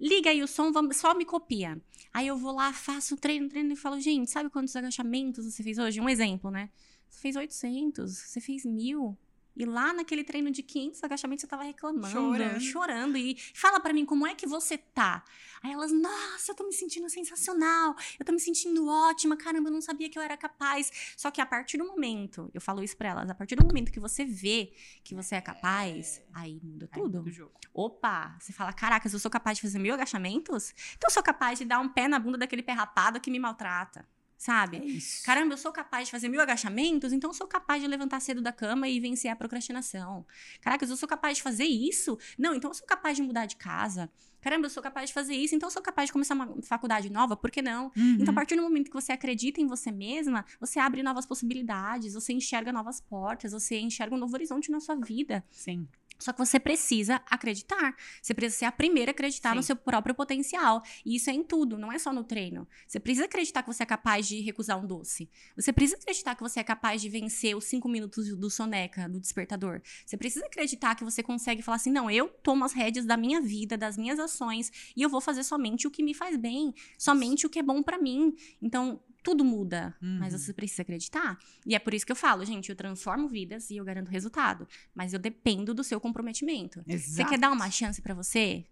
Liga aí o som, vamos, só me copia. Aí eu vou lá, faço o treino, treino e falo, gente, sabe quantos agachamentos você fez hoje? Um exemplo, né? Você fez 800, você fez mil. E lá naquele treino de 500 agachamentos você tava reclamando, Chorando. chorando. E fala pra mim como é que você tá. Aí elas, nossa, eu tô me sentindo sensacional. Eu tô me sentindo ótima. Caramba, eu não sabia que eu era capaz. Só que a partir do momento, eu falo isso pra elas, a partir do momento que você vê que você é capaz, aí muda Aí tudo. do jogo. Opa, você fala, caracas, eu sou capaz de fazer mil agachamentos? Então eu sou capaz de dar um pé na bunda daquele pé rapado que me maltrata, sabe? É isso. Caramba, eu sou capaz de fazer mil agachamentos, então eu sou capaz de levantar cedo da cama e vencer a procrastinação. Caracas, eu sou capaz de fazer isso? Não, então eu sou capaz de mudar de casa. Caramba, eu sou capaz de fazer isso, então eu sou capaz de começar uma faculdade nova, por que não? Uhum. Então, a partir do momento que você acredita em você mesma, você abre novas possibilidades, você enxerga novas portas, você enxerga um novo horizonte na sua vida. Sim. Só que você precisa acreditar. Você precisa ser a primeira a acreditar Sim. no seu próprio potencial. E isso é em tudo, não é só no treino. Você precisa acreditar que você é capaz de recusar um doce. Você precisa acreditar que você é capaz de vencer os cinco minutos do soneca, do despertador. Você precisa acreditar que você consegue falar assim: não, eu tomo as rédeas da minha vida, das minhas ações, e eu vou fazer somente o que me faz bem, somente o que é bom pra mim. Então, tudo muda, mas Uhum. você precisa acreditar. E é por isso que eu falo, gente, eu transformo vidas e eu garanto resultado. Mas eu dependo do seu comprometimento. Você Exato. quer dar uma chance pra você?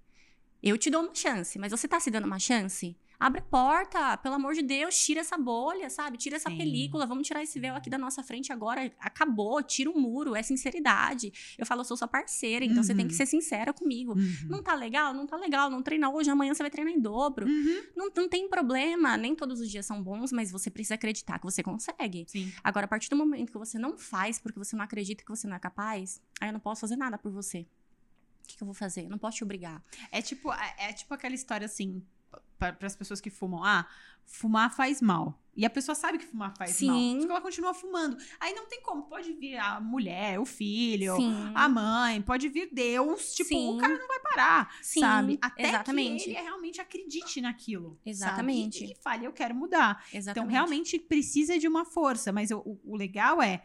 Eu te dou uma chance, mas você tá se dando uma chance? Abre a porta, pelo amor de Deus, tira essa bolha, sabe? Tira essa Sim. película, vamos tirar esse véu aqui da nossa frente agora. Acabou, tira o muro, é sinceridade. Eu falo, eu sou sua parceira, então você tem que Uhum. ser sincera comigo. Uhum. Não tá legal? Não tá legal. Não treina hoje, amanhã você vai treinar em dobro. Uhum. Não, não tem problema, nem todos os dias são bons, mas você precisa acreditar que você consegue. Sim. Agora, a partir do momento que você não faz porque você não acredita que você não é capaz, aí eu não posso fazer nada por você. O que, que eu vou fazer? Eu não posso te obrigar. É tipo, é, é tipo aquela história assim, para as pessoas que fumam. Ah, fumar faz mal. E a pessoa sabe que fumar faz Sim. mal. Só que ela continua fumando. Aí não tem como. Pode vir a mulher, o filho, Sim. a mãe, pode vir Deus. Tipo, Sim. o cara não vai parar. Sim, sabe? Até exatamente. que ele realmente acredite naquilo. sabe? Exatamente. E, e fale, eu quero mudar. Então, Exatamente. realmente precisa de uma força. Mas o- o legal é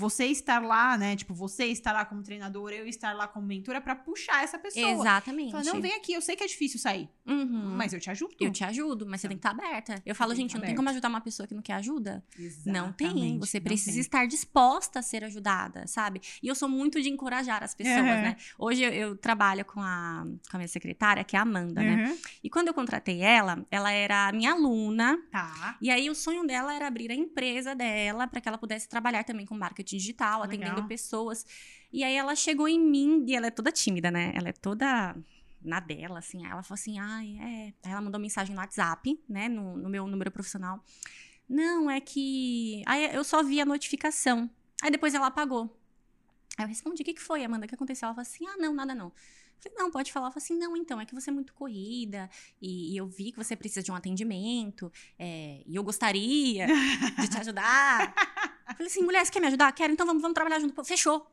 você estar lá, né? Tipo, você estar lá como treinador, eu estar lá como mentora pra puxar essa pessoa. Exatamente. Fala, não, vem aqui, eu sei que é difícil sair, Uhum. mas eu te ajudo. Eu te ajudo, mas você tem que estar aberta. Eu falo, gente, estar não tem como ajudar uma pessoa que não quer ajuda? Não tem. Exatamente, Você não precisa tem. estar disposta a ser ajudada, sabe? E eu sou muito de encorajar as pessoas, Uhum. né? Hoje eu, eu trabalho com a, com a minha secretária, que é a Amanda, né? Uhum. E quando eu contratei ela, ela era minha aluna. Tá. E aí o sonho dela era abrir a empresa dela para que ela pudesse trabalhar também com marketing digital, Legal. atendendo pessoas. E aí ela chegou em mim e ela é toda tímida, né? Ela é toda na dela, assim. Aí ela falou assim, ai, é. Aí ela mandou mensagem no WhatsApp, né? No, no meu número profissional. Não, é que. Aí eu só vi a notificação. Aí depois ela apagou. Aí eu respondi, o que, que foi, Amanda? O que aconteceu? Ela falou assim, ah, não, nada não. Falei, não, pode falar. Ela falou assim, não, então, é que você é muito corrida e, e eu vi que você precisa de um atendimento é, e eu gostaria de te ajudar. Falei assim, mulher, você quer me ajudar? Quero, então vamos, vamos trabalhar junto. Fechou.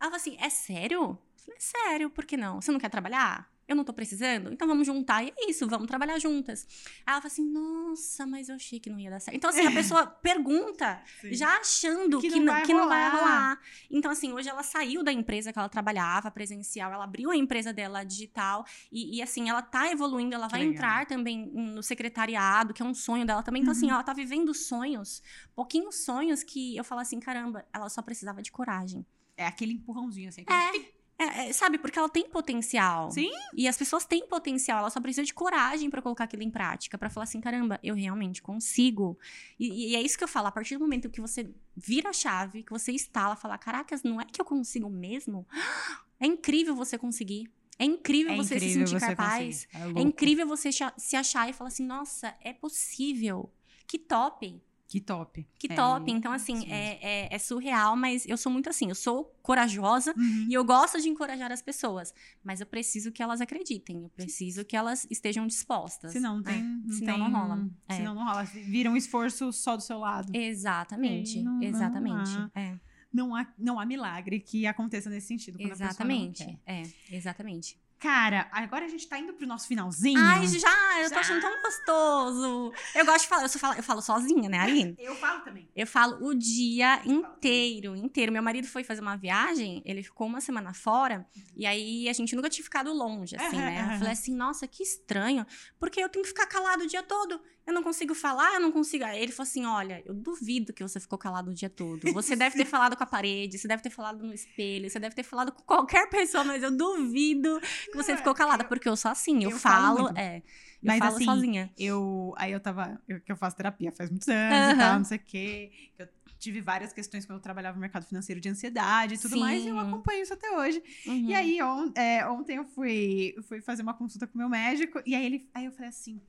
Ela falou assim, é sério? Falei, é sério, por que não? Você não quer trabalhar? Eu não tô precisando? Então vamos juntar. E é isso, vamos trabalhar juntas. Aí ela falou assim, nossa, mas eu achei que não ia dar certo. Então, assim, a pessoa pergunta, Sim. já achando Que que, não vai que não vai rolar. Então, assim, hoje ela saiu da empresa que ela trabalhava, presencial, ela abriu a empresa dela digital. E, e, assim, ela tá evoluindo, ela Que vai legal. entrar também no secretariado, que é um sonho dela também. Então, assim, Uhum. ela tá vivendo sonhos, pouquinhos sonhos que eu falo assim, caramba, ela só precisava de coragem. É aquele empurrãozinho assim. É, aquele É, é, sabe, porque ela tem potencial. Sim. E as pessoas têm potencial, ela só precisa de coragem pra colocar aquilo em prática, pra falar assim, caramba, eu realmente consigo. E, e é isso que eu falo, a partir do momento que você vira a chave, que você instala, falar, caracas, não é que eu consigo mesmo? É incrível você conseguir. É incrível É você se incrível sentir você capaz. É É incrível você se achar e falar assim, nossa, é possível. Que top. Que top. Que É, top. Então, assim, é, é, é surreal, mas eu sou muito assim. Eu sou corajosa Uhum. e eu gosto de encorajar as pessoas. Mas eu preciso que elas acreditem. Eu preciso que elas estejam dispostas. Senão não tem. É, Não senão tem- não rola. É. Senão não rola. Vira um esforço só do seu lado. Exatamente. Não- não exatamente. há. é, Não há, não há milagre que aconteça nesse sentido. não exatamente. É, exatamente. Cara, agora a gente tá indo pro nosso finalzinho. Ai, já, eu tô achando tão gostoso. Eu gosto de falar, eu, falo, eu falo sozinha, né, Aline? Eu falo também. Eu falo o dia fala inteiro, inteiro. Meu marido foi fazer uma viagem, ele ficou uma semana fora, e aí a gente nunca tinha ficado longe, assim, Aham, né? Eu falei assim, nossa, que estranho, porque eu tenho que ficar calado o dia todo. Eu não consigo falar, eu não consigo. Aí ele falou assim: olha, eu duvido que você ficou calado o dia todo. Você deve ter falado com a parede, você deve ter falado no espelho, você deve ter falado com qualquer pessoa, mas eu duvido que você Não, ficou calada, porque eu sou assim, eu, eu falo falo, é. Eu Mas falo assim, sozinha. Eu, aí eu tava, eu, que eu faço terapia faz muitos anos e tal, não sei o quê. que Eu tive várias questões quando eu trabalhava no mercado financeiro de ansiedade e tudo mais, e eu Sim. acompanho isso até hoje. Uhum. E aí, on- é, ontem eu fui, fui fazer uma consulta com o meu médico, e aí, ele, aí eu falei assim: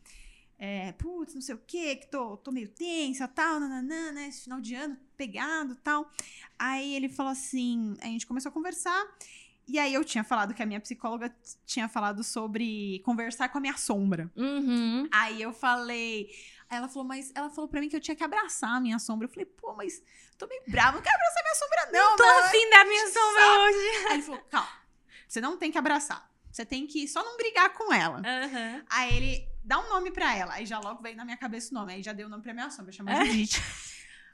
é, putz, não sei o quê, que tô, tô meio tensa, tal, nananã, né? Esse final de ano, pegado tal. Aí ele falou assim: a gente começou a conversar. E aí eu tinha falado que a minha psicóloga tinha falado sobre conversar com a minha sombra. Uhum. Aí eu falei. Aí ela falou, mas ela falou pra mim que eu tinha que abraçar a minha sombra. Eu falei, pô, mas tô meio brava, não quero abraçar minha sombra, não, Tô mano. afim da minha sombra hoje. Aí ele falou, calma, você não tem que abraçar. Você tem que só não brigar com ela. Aham. Aí ele dá um nome pra ela. Aí já logo veio na minha cabeça o nome. Aí já deu o nome pra minha sombra, chama É. Judite.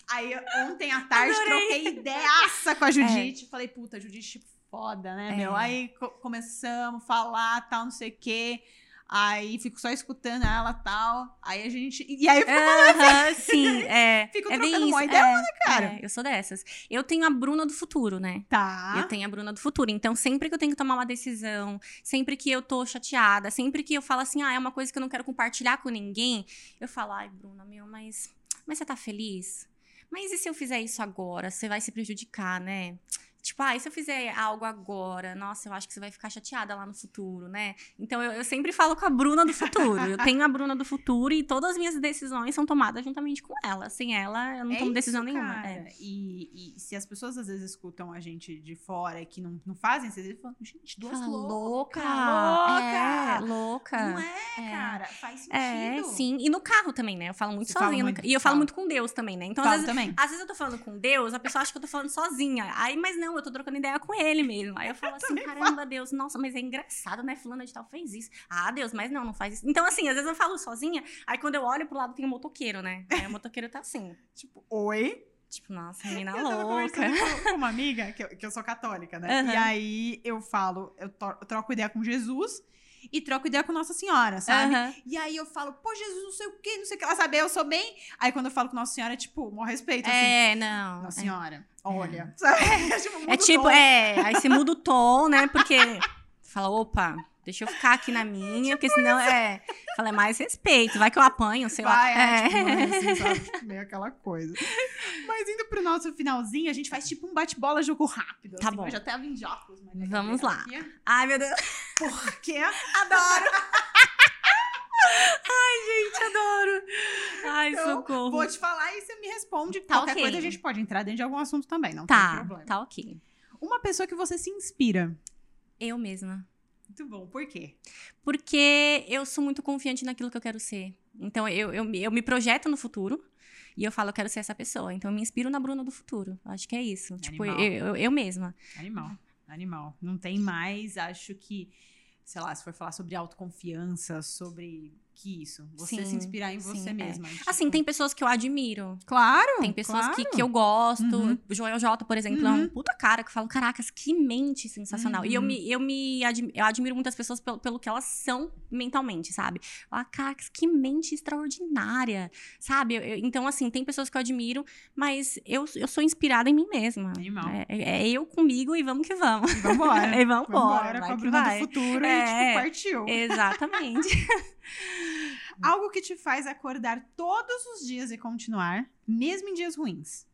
Aí ontem à tarde Adorei. troquei ideiaça com a Judite. Falei, puta, Judite foda, né, É. meu? Aí co- começamos a falar, tal, não sei o quê. Aí fico só escutando ela tal. Aí a gente. E aí eu fico, Aham, sim, é. Fico é trocando uma ideia, é, cara? é, eu sou dessas. Eu tenho a Bruna do futuro, né? tá. Eu tenho a Bruna do futuro. Então, sempre que eu tenho que tomar uma decisão, sempre que eu tô chateada, sempre que eu falo assim, ah, é uma coisa que eu não quero compartilhar com ninguém, eu falo, ai, Bruna, meu, mas, mas você tá feliz? Mas e se eu fizer isso agora? Você vai se prejudicar, né? Tipo, ah, e se eu fizer algo agora? Nossa, eu acho que você vai ficar chateada lá no futuro, né? Então, eu, eu sempre falo com a Bruna do futuro. Eu tenho a Bruna do futuro e todas as minhas decisões são tomadas juntamente com ela. Sem ela, eu não É tomo decisão isso, nenhuma. cara. É. E, e se as pessoas às vezes escutam a gente de fora e que não, não fazem, vocês vezes falam, gente, duas Fala, loucas. louca! Louca! É, louca. Não é, É. cara? Faz sentido. É, sim. E no carro também, né? Eu falo muito Você sozinha. muito, E eu falo muito com Deus também, né? Então, às vezes, também. às vezes eu tô falando com Deus, a pessoa acha que eu tô falando sozinha. Aí, mas não, eu tô trocando ideia com ele mesmo. Aí eu falo assim, caramba, Deus, nossa, mas é engraçado, né? Fulana de tal fez isso. Ah, Deus, mas não, não faz isso. Então, assim, às vezes eu falo sozinha, aí quando eu olho pro lado tem um motoqueiro, né? Aí o motoqueiro tá assim. Tipo, oi? Tipo, nossa, menina Eu tava louca. conversando com, uma amiga, que eu, que eu sou católica, né? Aham. E aí eu falo, eu, to- eu troco ideia com Jesus e troco ideia com Nossa Senhora, sabe? Aham. E aí eu falo, pô, Jesus, não sei o quê, não sei o que ela sabe, eu sou bem. Aí quando eu falo com Nossa Senhora, é tipo, maior respeito, assim. É, não. Nossa é. Senhora, olha. Sabe? É tipo, muda É tipo, é, aí você muda o tom, né? Porque fala, opa, deixa eu ficar aqui na minha, porque senão é. Fala, é mais respeito, vai que eu apanho, sei Vai, lá. é, tipo, mano, assim? Tipo, meio aquela coisa. Mas indo pro nosso finalzinho, a gente faz tipo um bate-bola jogo rápido. Tá assim, bom. Eu já até vim de óculos, mas é Vamos lá. Aqui, Ai, meu Deus, porque adoro! Ai, gente, adoro! Ai, Eu socorro. vou te falar e você me responde. Tá Qualquer ok. coisa a gente pode entrar dentro de algum assunto também, não tem Tá, problema. tá ok. Uma pessoa que você se inspira. Eu mesma. Muito bom, por quê? Porque eu sou muito confiante naquilo que eu quero ser. Então, eu, eu, eu me projeto no futuro. E eu falo, eu quero ser essa pessoa. Então, eu me inspiro na Bruna do futuro. Acho que é isso. Tipo, eu, Animal. eu, eu mesma. Animal, animal. Não tem mais, acho que, sei lá, se for falar sobre autoconfiança, sobre que isso. Você sim, se inspirar em você sim, é. mesma. É. Assim, tem pessoas que eu admiro. Claro. Tem pessoas claro. Que, que eu gosto. Uhum. Joel J, por exemplo, uhum. é um uhum. puta cara que fala: caracas, que mente sensacional. Uhum. E eu uhum. me, eu me admiro, eu admiro muitas pessoas pelo, pelo que elas são mentalmente, sabe? Ah, caracas, que mente extraordinária, sabe? Eu, eu, então, assim, tem pessoas que eu admiro, mas eu, eu sou inspirada em mim mesma. É, é, é, eu comigo e vamos que vamos. E vambora. e vambora. Vambora com a Bruna do futuro é, e, tipo, partiu. Exatamente. Algo que te faz acordar todos os dias e continuar, mesmo em dias ruins.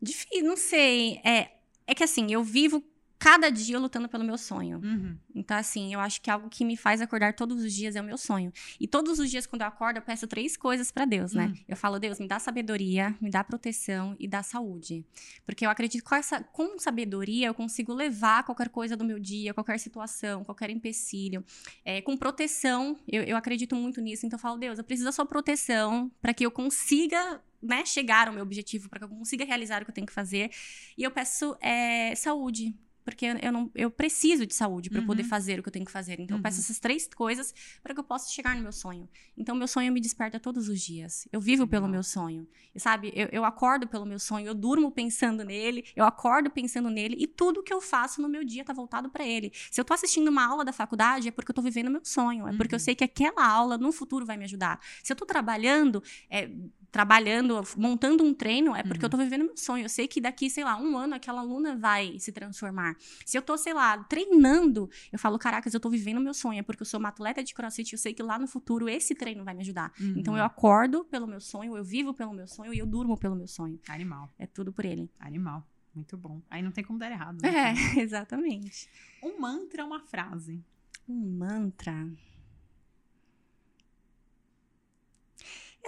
Difícil, não sei. É, é que assim, eu vivo cada dia lutando pelo meu sonho. Uhum. Então, assim, eu acho que algo que me faz acordar todos os dias é o meu sonho. E todos os dias, quando eu acordo, eu peço três coisas para Deus, né? Uhum. Eu falo, Deus, me dá sabedoria, me dá proteção e dá saúde. Porque eu acredito que com, essa, com sabedoria eu consigo levar qualquer coisa do meu dia, qualquer situação, qualquer empecilho. É, com proteção, eu, eu acredito muito nisso. Então, eu falo, Deus, eu preciso da sua proteção para que eu consiga né, chegar ao meu objetivo, para que eu consiga realizar o que eu tenho que fazer. E eu peço é, saúde porque eu, não, eu preciso de saúde para uhum. poder fazer o que eu tenho que fazer. Então, uhum. eu peço uhum. essas três coisas para que eu possa chegar no meu sonho. Então, meu sonho me desperta todos os dias. Eu vivo uhum. pelo meu sonho. E, sabe, eu, eu acordo pelo meu sonho, eu durmo pensando nele, eu acordo pensando nele, e tudo que eu faço no meu dia tá voltado para ele. Se eu tô assistindo uma aula da faculdade, é porque eu tô vivendo meu sonho, é porque eu uhum. sei que aquela aula no futuro vai me ajudar. Se eu tô trabalhando, é, trabalhando, montando um treino, é porque uhum. eu tô vivendo meu sonho. Eu sei que daqui, sei lá, um ano aquela aluna vai se transformar. Se eu tô, sei lá, treinando, eu falo, caracas, eu tô vivendo meu sonho, é porque eu sou uma atleta de crossfit, eu sei que lá no futuro esse treino vai me ajudar. Uhum. Então eu acordo pelo meu sonho, eu vivo pelo meu sonho e eu durmo pelo meu sonho. Animal. É tudo por ele. Animal. Muito bom. Aí não tem como dar errado. Né? É, exatamente. Um mantra é uma frase. Um mantra.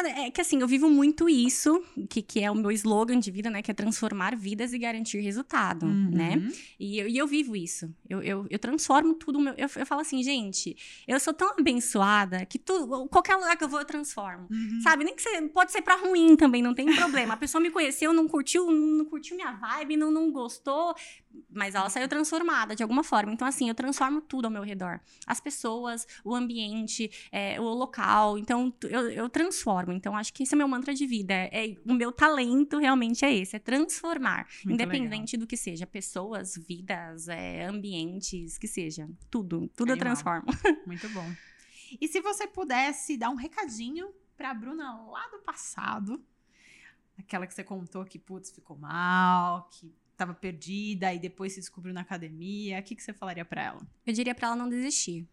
É que assim, eu vivo muito isso, que, que é o meu slogan de vida, né? Que é transformar vidas e garantir resultado, uhum. né? E eu, e eu vivo isso. Eu, eu, eu transformo tudo. Meu, eu, eu falo assim, gente, eu sou tão abençoada que tu, qualquer lugar que eu vou, eu transformo. Uhum. Sabe? Nem que você, pode ser pra ruim também, não tem problema. A pessoa me conheceu, não curtiu, não curtiu minha vibe, não, não gostou mas ela saiu transformada de alguma forma. Então, assim, eu transformo tudo ao meu redor. As pessoas, o ambiente, é, o local. Então, eu, eu, transformo. Então, acho que esse é o meu mantra de vida. É, é o meu talento realmente é esse, é transformar. Muito independente legal. do que seja. Pessoas, vidas, é, ambientes, que seja. Tudo. Tudo Animal. eu transformo. Muito bom. E se você pudesse dar um recadinho pra Bruna lá do passado, aquela que você contou que, putz, ficou mal, que estava perdida e depois se descobriu na academia, o que, que você falaria para ela? Eu diria para ela não desistir.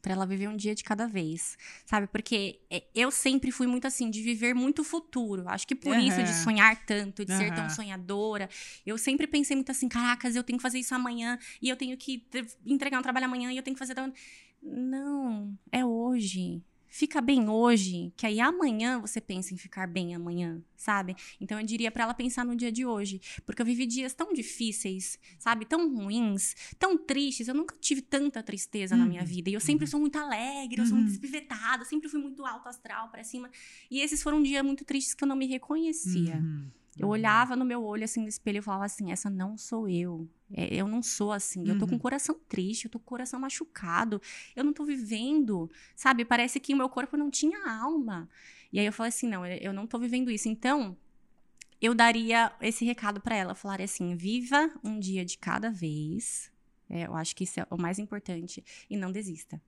Pra ela viver um dia de cada vez, sabe? Porque é, eu sempre fui muito assim, de viver muito futuro. Acho que por uhum. isso, de sonhar tanto, de uhum. ser tão sonhadora. Eu sempre pensei muito assim: caracas, eu tenho que fazer isso amanhã, e eu tenho que entregar um trabalho amanhã, e eu tenho que fazer. Não, é hoje fica bem hoje, que aí amanhã você pensa em ficar bem amanhã, sabe? Então eu diria para ela pensar no dia de hoje, porque eu vivi dias tão difíceis, sabe? Tão ruins, tão tristes. Eu nunca tive tanta tristeza uhum. na minha uhum. vida. E eu sempre uhum. sou muito alegre, eu sou muito uhum. despivetada, sempre fui muito alto astral para cima. E esses foram dias muito tristes que eu não me reconhecia. Uhum. Eu olhava no meu olho assim no espelho e falava assim: essa não sou eu. É, eu não sou assim. Uhum. Eu tô com o uhum. coração triste, eu tô com o coração machucado. Eu não tô vivendo, sabe? Parece que o meu corpo não tinha alma. E aí eu falei assim: não, eu não tô vivendo isso. Então, eu daria esse recado para ela: falaria assim, viva um dia de cada vez. É, eu acho que isso é o mais importante. E não desista.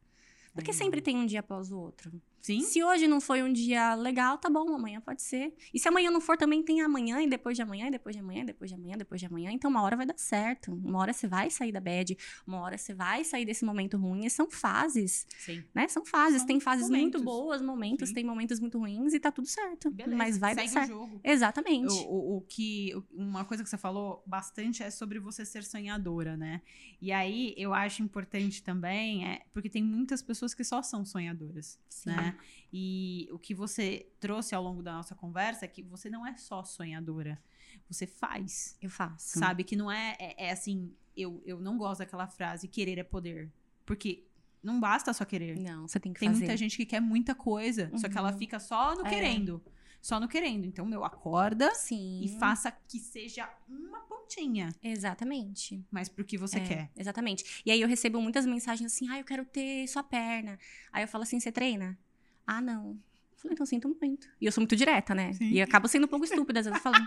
Porque sempre tem um dia após o outro. Sim. Se hoje não foi um dia legal, tá bom, amanhã pode ser. E se amanhã não for, também tem amanhã, e depois de amanhã, e depois de amanhã, e depois de amanhã, depois de amanhã. Então, uma hora vai dar certo. Uma hora você vai sair da bad, uma hora você vai sair desse momento ruim. E são fases. Sim. Né? São fases. São tem fases momentos. muito boas, momentos, Sim. tem momentos muito ruins e tá tudo certo. Beleza. Mas vai Segue dar certo. O jogo. Exatamente. O, o, o que. Uma coisa que você falou bastante é sobre você ser sonhadora, né? E aí eu acho importante também, é, porque tem muitas pessoas que só são sonhadoras, Sim. né? E o que você trouxe ao longo da nossa conversa é que você não é só sonhadora, você faz. Eu faço. Sabe? Que não é, é, é assim, eu, eu não gosto daquela frase, querer é poder. Porque não basta só querer. Não, você tem que tem fazer. Tem muita gente que quer muita coisa, uhum. só que ela uhum. fica só no é. querendo. só no querendo. Então, meu, acorda Sim. e faça que seja uma pontinha, Exatamente. mas pro que você É, quer. Exatamente. E aí eu recebo muitas mensagens assim, ah, eu quero ter sua perna. Aí eu falo assim, você treina? Ah, não. Eu falei, então sinto muito. E eu sou muito direta, né? Sim. E acabo sendo um pouco estúpida, às vezes, falando.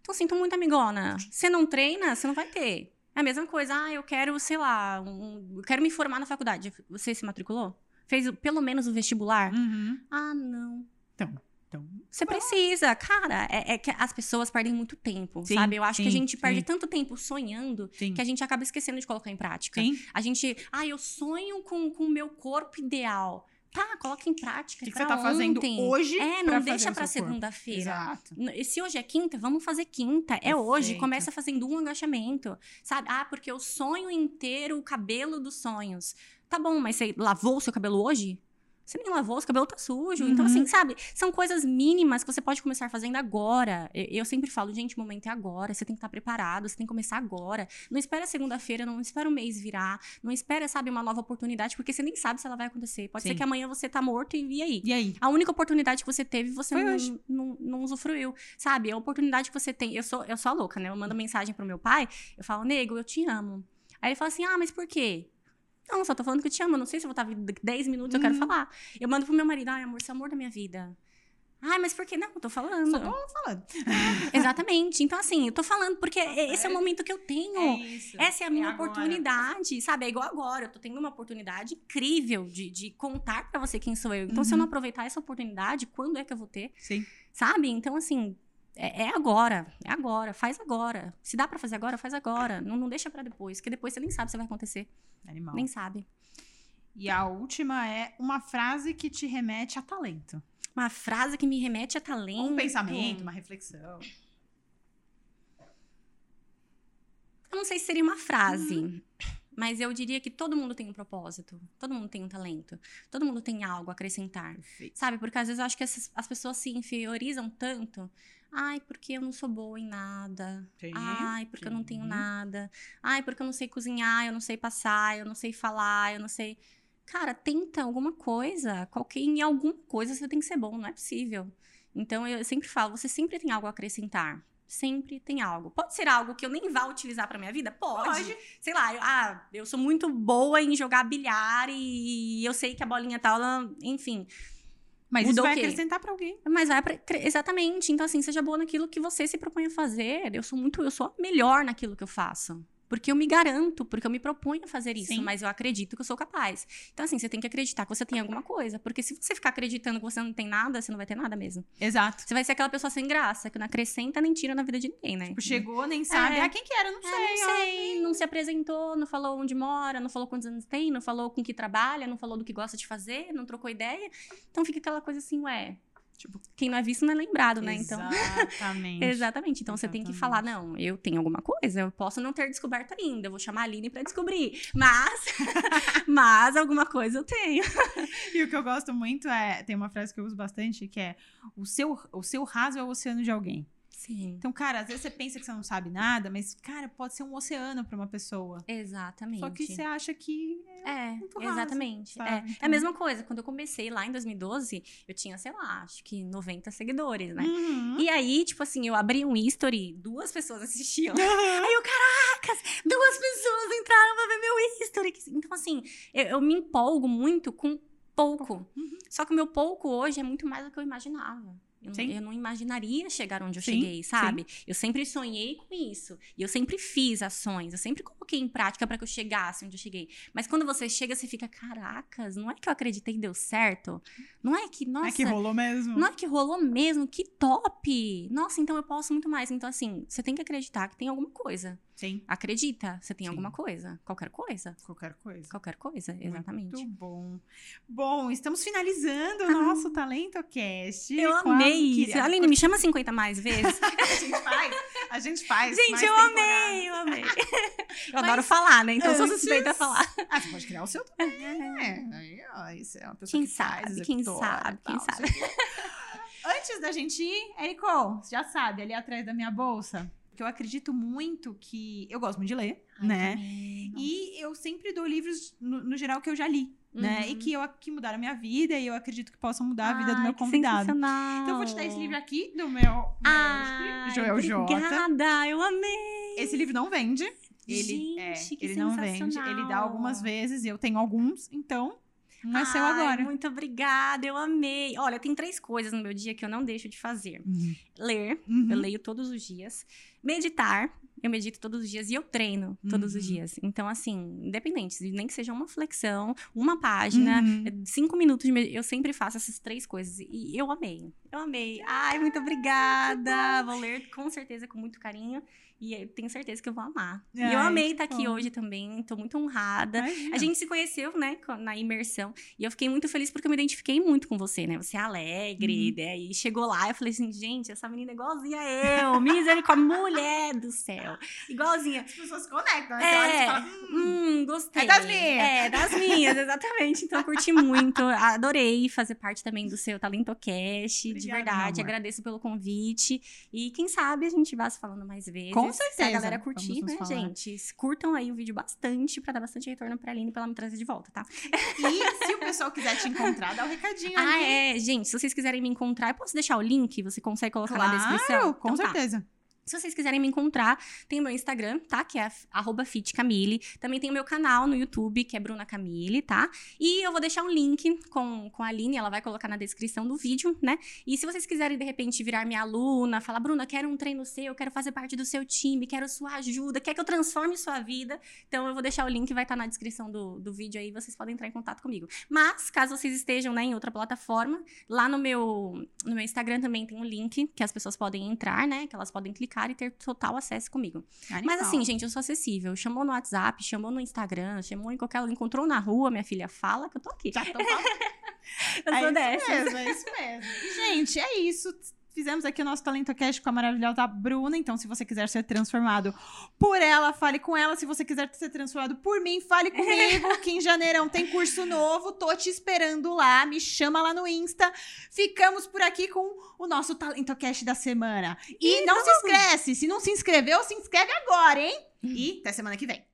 Então sinto muito, amigona. Você não treina, você não vai ter. É a mesma coisa, ah, eu quero, sei lá, um- eu quero me formar na faculdade. Você se matriculou? Fez pelo menos o vestibular? Uhum. Ah, não. Então, Você precisa, cara. É, é que as pessoas perdem muito tempo, Sim, sabe? Eu acho que a sim, gente perde sim. tanto tempo sonhando sim. que a gente acaba esquecendo de colocar em prática. Sim. A gente, ah, eu sonho com com o meu corpo ideal. Tá, coloca em prática. O que, que você tá fazendo ontem. hoje É, não deixa pra seu corpo? segunda-feira. Exato. Se hoje é quinta, vamos fazer quinta. É hoje. Perfeito. Começa fazendo um agachamento. Sabe? Ah, porque eu sonho ter o cabelo dos sonhos. Tá bom, mas você lavou o seu cabelo hoje? Você nem lavou, seu cabelo tá sujo. Então, Uhum. assim, sabe? São coisas mínimas que você pode começar fazendo agora. Eu, eu sempre falo, gente, o momento é agora. Você tem que estar preparado, você tem que começar agora. Não espera segunda-feira, não espera o mês virar. Não espera, sabe, uma nova oportunidade, porque você nem sabe se ela vai acontecer. Pode Sim. ser que amanhã você tá morto e, e aí? E aí? A única oportunidade que você teve, você não, não, não usufruiu. Sabe? A oportunidade que você tem. Eu sou, eu sou a louca, né? Eu mando mensagem pro meu pai, eu falo, nego, eu te amo. Aí ele fala assim: ah, mas por quê? Não, só tô falando que eu te amo. Eu não sei se eu vou estar 10 minutos, eu quero Uhum. falar. Eu mando pro meu marido, ai, amor, você é o amor da minha vida. Ai, mas por quê? Não, eu tô falando. Só tô falando. Exatamente. Então, assim, eu tô falando porque esse é o momento que eu tenho. isso. Essa é a minha agora. oportunidade, sabe? É igual agora. Eu tô tendo uma oportunidade incrível de, de contar pra você quem sou eu. Então, se eu Uhum. não aproveitar essa oportunidade, quando é que eu vou ter? Sim. Sabe? Então, assim, é, é agora. É agora. Faz agora. Se dá pra fazer agora, faz agora. Não, não deixa pra depois, porque depois você nem sabe se vai acontecer. Animal. Nem sabe. E a última é uma frase que te remete a talento. Uma frase que me remete a talento. Um pensamento, uma reflexão. Eu não sei se seria uma frase. Uhum. Mas eu diria que todo mundo tem um propósito. Todo mundo tem um talento. Todo mundo tem algo a acrescentar. Perfeito. Sabe? Porque às vezes eu acho que essas- as pessoas se inferiorizam tanto. Ai, porque eu não sou boa em nada. Sim, Ai, porque eu não tenho sim. nada. Ai, porque eu não sei cozinhar, eu não sei passar, eu não sei falar, eu não sei. Cara, tenta alguma coisa. Qualquer, em alguma coisa você tem que ser bom, não é possível. Então eu sempre falo, você sempre tem algo a acrescentar. Sempre tem algo. Pode ser algo que eu nem vá utilizar pra minha vida? Pode. Pode. Sei lá, eu, ah, eu sou muito boa em jogar bilhar e eu sei que a bolinha tal, ela- enfim. Mas isso Mudou vai o quê? acrescentar pra alguém. Mas vai pra, exatamente. Então, assim, seja boa naquilo que você se propõe a fazer. Eu sou muito, eu sou melhor naquilo que eu faço. Porque eu me garanto, porque eu me proponho a fazer isso, Sim. mas eu acredito que eu sou capaz. Então, assim, você tem que acreditar que você tem alguma coisa. Porque se você ficar acreditando que você não tem nada, você não vai ter nada mesmo. Exato. Você vai ser aquela pessoa sem graça, que não acrescenta nem tira na vida de ninguém, né? Tipo, chegou, nem sabe. É. Ah, quem que era? Não Ah, sei. não ó. sei, não se apresentou, não falou onde mora, não falou quantos anos tem, não falou com que trabalha, não falou do que gosta de fazer, não trocou ideia. Então fica aquela coisa assim, ué, Tipo, quem não é visto não é lembrado, né? Então. Exatamente. Exatamente. Então você tem que Exatamente. falar, não, eu tenho alguma coisa, eu posso não ter descoberto ainda, eu vou chamar a Aline pra descobrir. Mas, mas alguma coisa eu tenho. E o que eu gosto muito é. Tem uma frase que eu uso bastante que é: o seu, o seu raso é o oceano de alguém. Sim. Então, cara, às vezes você pensa que você não sabe nada, mas, cara, pode ser um oceano pra uma pessoa. Exatamente. Só que você acha que. É, raso, exatamente. sabe? É. é Então- a mesma coisa. Quando eu comecei lá em 2012, eu tinha, sei lá, acho que 90 seguidores, né? Uhum. E aí, tipo assim, eu abri um history, duas pessoas assistiam. aí eu, caracas, duas pessoas entraram pra ver meu history. Então, assim, eu, eu me empolgo muito com pouco. Uhum. Só que o meu pouco hoje é muito mais do que eu imaginava. Eu, não- Sim. eu não imaginaria chegar onde eu Sim, cheguei, sabe? Eu sempre sonhei com isso. E eu sempre fiz ações. Eu sempre coloquei em prática para que eu chegasse onde eu cheguei. Mas quando você chega, você fica, caracas, não é que eu acreditei e deu certo? Não é que, nossa, é que rolou mesmo. não é que rolou mesmo? Que top! Nossa, então eu posso muito mais. Então, assim, você tem que acreditar que tem alguma coisa. Sim, Acredita, você tem Sim. alguma coisa. Qualquer coisa. qualquer coisa. Qualquer coisa, exatamente. Muito bom. Bom, estamos finalizando o nosso Talento Cast. Eu amei isso. Aline, me chama 50 mais vezes. A gente faz. A gente faz. Gente, mais eu amei, eu amei. Eu adoro falar, né? Então eu sou antes- suspeita a falar. Ah, você pode criar o seu também. É, aí, ó, isso é uma pessoa Quem que faz, sabe, quem executora sabe, quem sabe. o quê. Antes da gente ir, você já sabe, ali atrás da minha bolsa, que eu acredito muito que. Eu gosto muito de ler, né? E eu sempre dou livros, no, no geral, que eu já li. né? Uhum. E que, eu, que mudaram a minha vida e eu acredito que possam mudar a vida do Ai, meu que convidado. Então eu vou te dar esse livro aqui do meu Ai, Joel J. Obrigada, eu amei. Esse livro não vende. Ele, é, Gente, que ele não vende. Ele dá algumas vezes e eu tenho alguns, então é Ai, agora. Muito obrigada, eu amei. Olha, tem três coisas no meu dia que eu não deixo de fazer: Uhum. ler, Uhum. eu leio todos os dias, meditar. Eu medito todos os dias e eu treino todos os Uhum. dias. Então, assim, independente, nem que seja uma flexão, uma página, Uhum. cinco minutos eu sempre faço essas três coisas. E eu amei. Eu amei. Ai, muito obrigada. Vou ler com certeza com muito carinho. E eu tenho certeza que eu vou amar. e eu Ai, amei estar aqui bom. hoje também. Tô muito honrada. Imagina. A gente se conheceu, né, na imersão. E eu fiquei muito feliz porque eu me identifiquei muito com você, né? Você é alegre, Uhum. né? E chegou lá, eu falei assim, gente, essa menina é igualzinha a eu. Misericórdia, mulher do céu. Igualzinha. As pessoas se conectam, né? É. Fala, hum, Hum, gostei. É das minhas. É, das minhas, exatamente. Então, eu curti muito. Adorei fazer parte também do seu Talento Cash. De verdade. Agradeço pelo convite. E quem sabe a gente vá se falando mais vezes. Com Se a certeza. galera curtir, Vamos né, gente? Curtam aí o vídeo bastante pra dar bastante retorno pra Aline pra ela me trazer de volta, tá? E se o pessoal quiser te encontrar, dá o recadinho Ah, ali. é. Gente, se vocês quiserem me encontrar, eu posso deixar o link? Você consegue colocar na descrição? Claro, com Então tá. Se vocês quiserem me encontrar, tem o meu Instagram, tá? Que é fitcamille. Também tem o meu canal no YouTube, que é Bruna Camille, tá? E eu vou deixar um link com, com a Aline, ela vai colocar na descrição do vídeo, né? E se vocês quiserem, de repente, virar minha aluna, falar, Bruna, quero um treino seu, quero fazer parte do seu time, quero sua ajuda, quer que eu transforme sua vida, então eu vou deixar o link, vai estar na descrição do, do vídeo aí, vocês podem entrar em contato comigo. Mas, caso vocês estejam né, em outra plataforma, lá no meu, no meu Instagram também tem um link que as pessoas podem entrar, né? Que elas podem clicar e ter total acesso comigo. Mas Animal. assim, gente, eu sou acessível. Chamou no WhatsApp, chamou no Instagram, chamou em qualquer lugar, encontrou na rua, minha filha, fala que eu tô aqui. Já tô falando. Eu é sou mesmo, é isso mesmo. Gente, é isso. Fizemos aqui o nosso Talento Cast com a maravilhosa Bruna. Então, se você quiser ser transformado por ela, fale com ela. Se você quiser ser transformado por mim, fale comigo. que em janeirão tem curso novo. Tô te esperando lá. Me chama lá no Insta. Ficamos por aqui com o nosso Talento Cast da semana. E não se esquece. Se não se inscreveu, se inscreve agora, hein? E até semana que vem.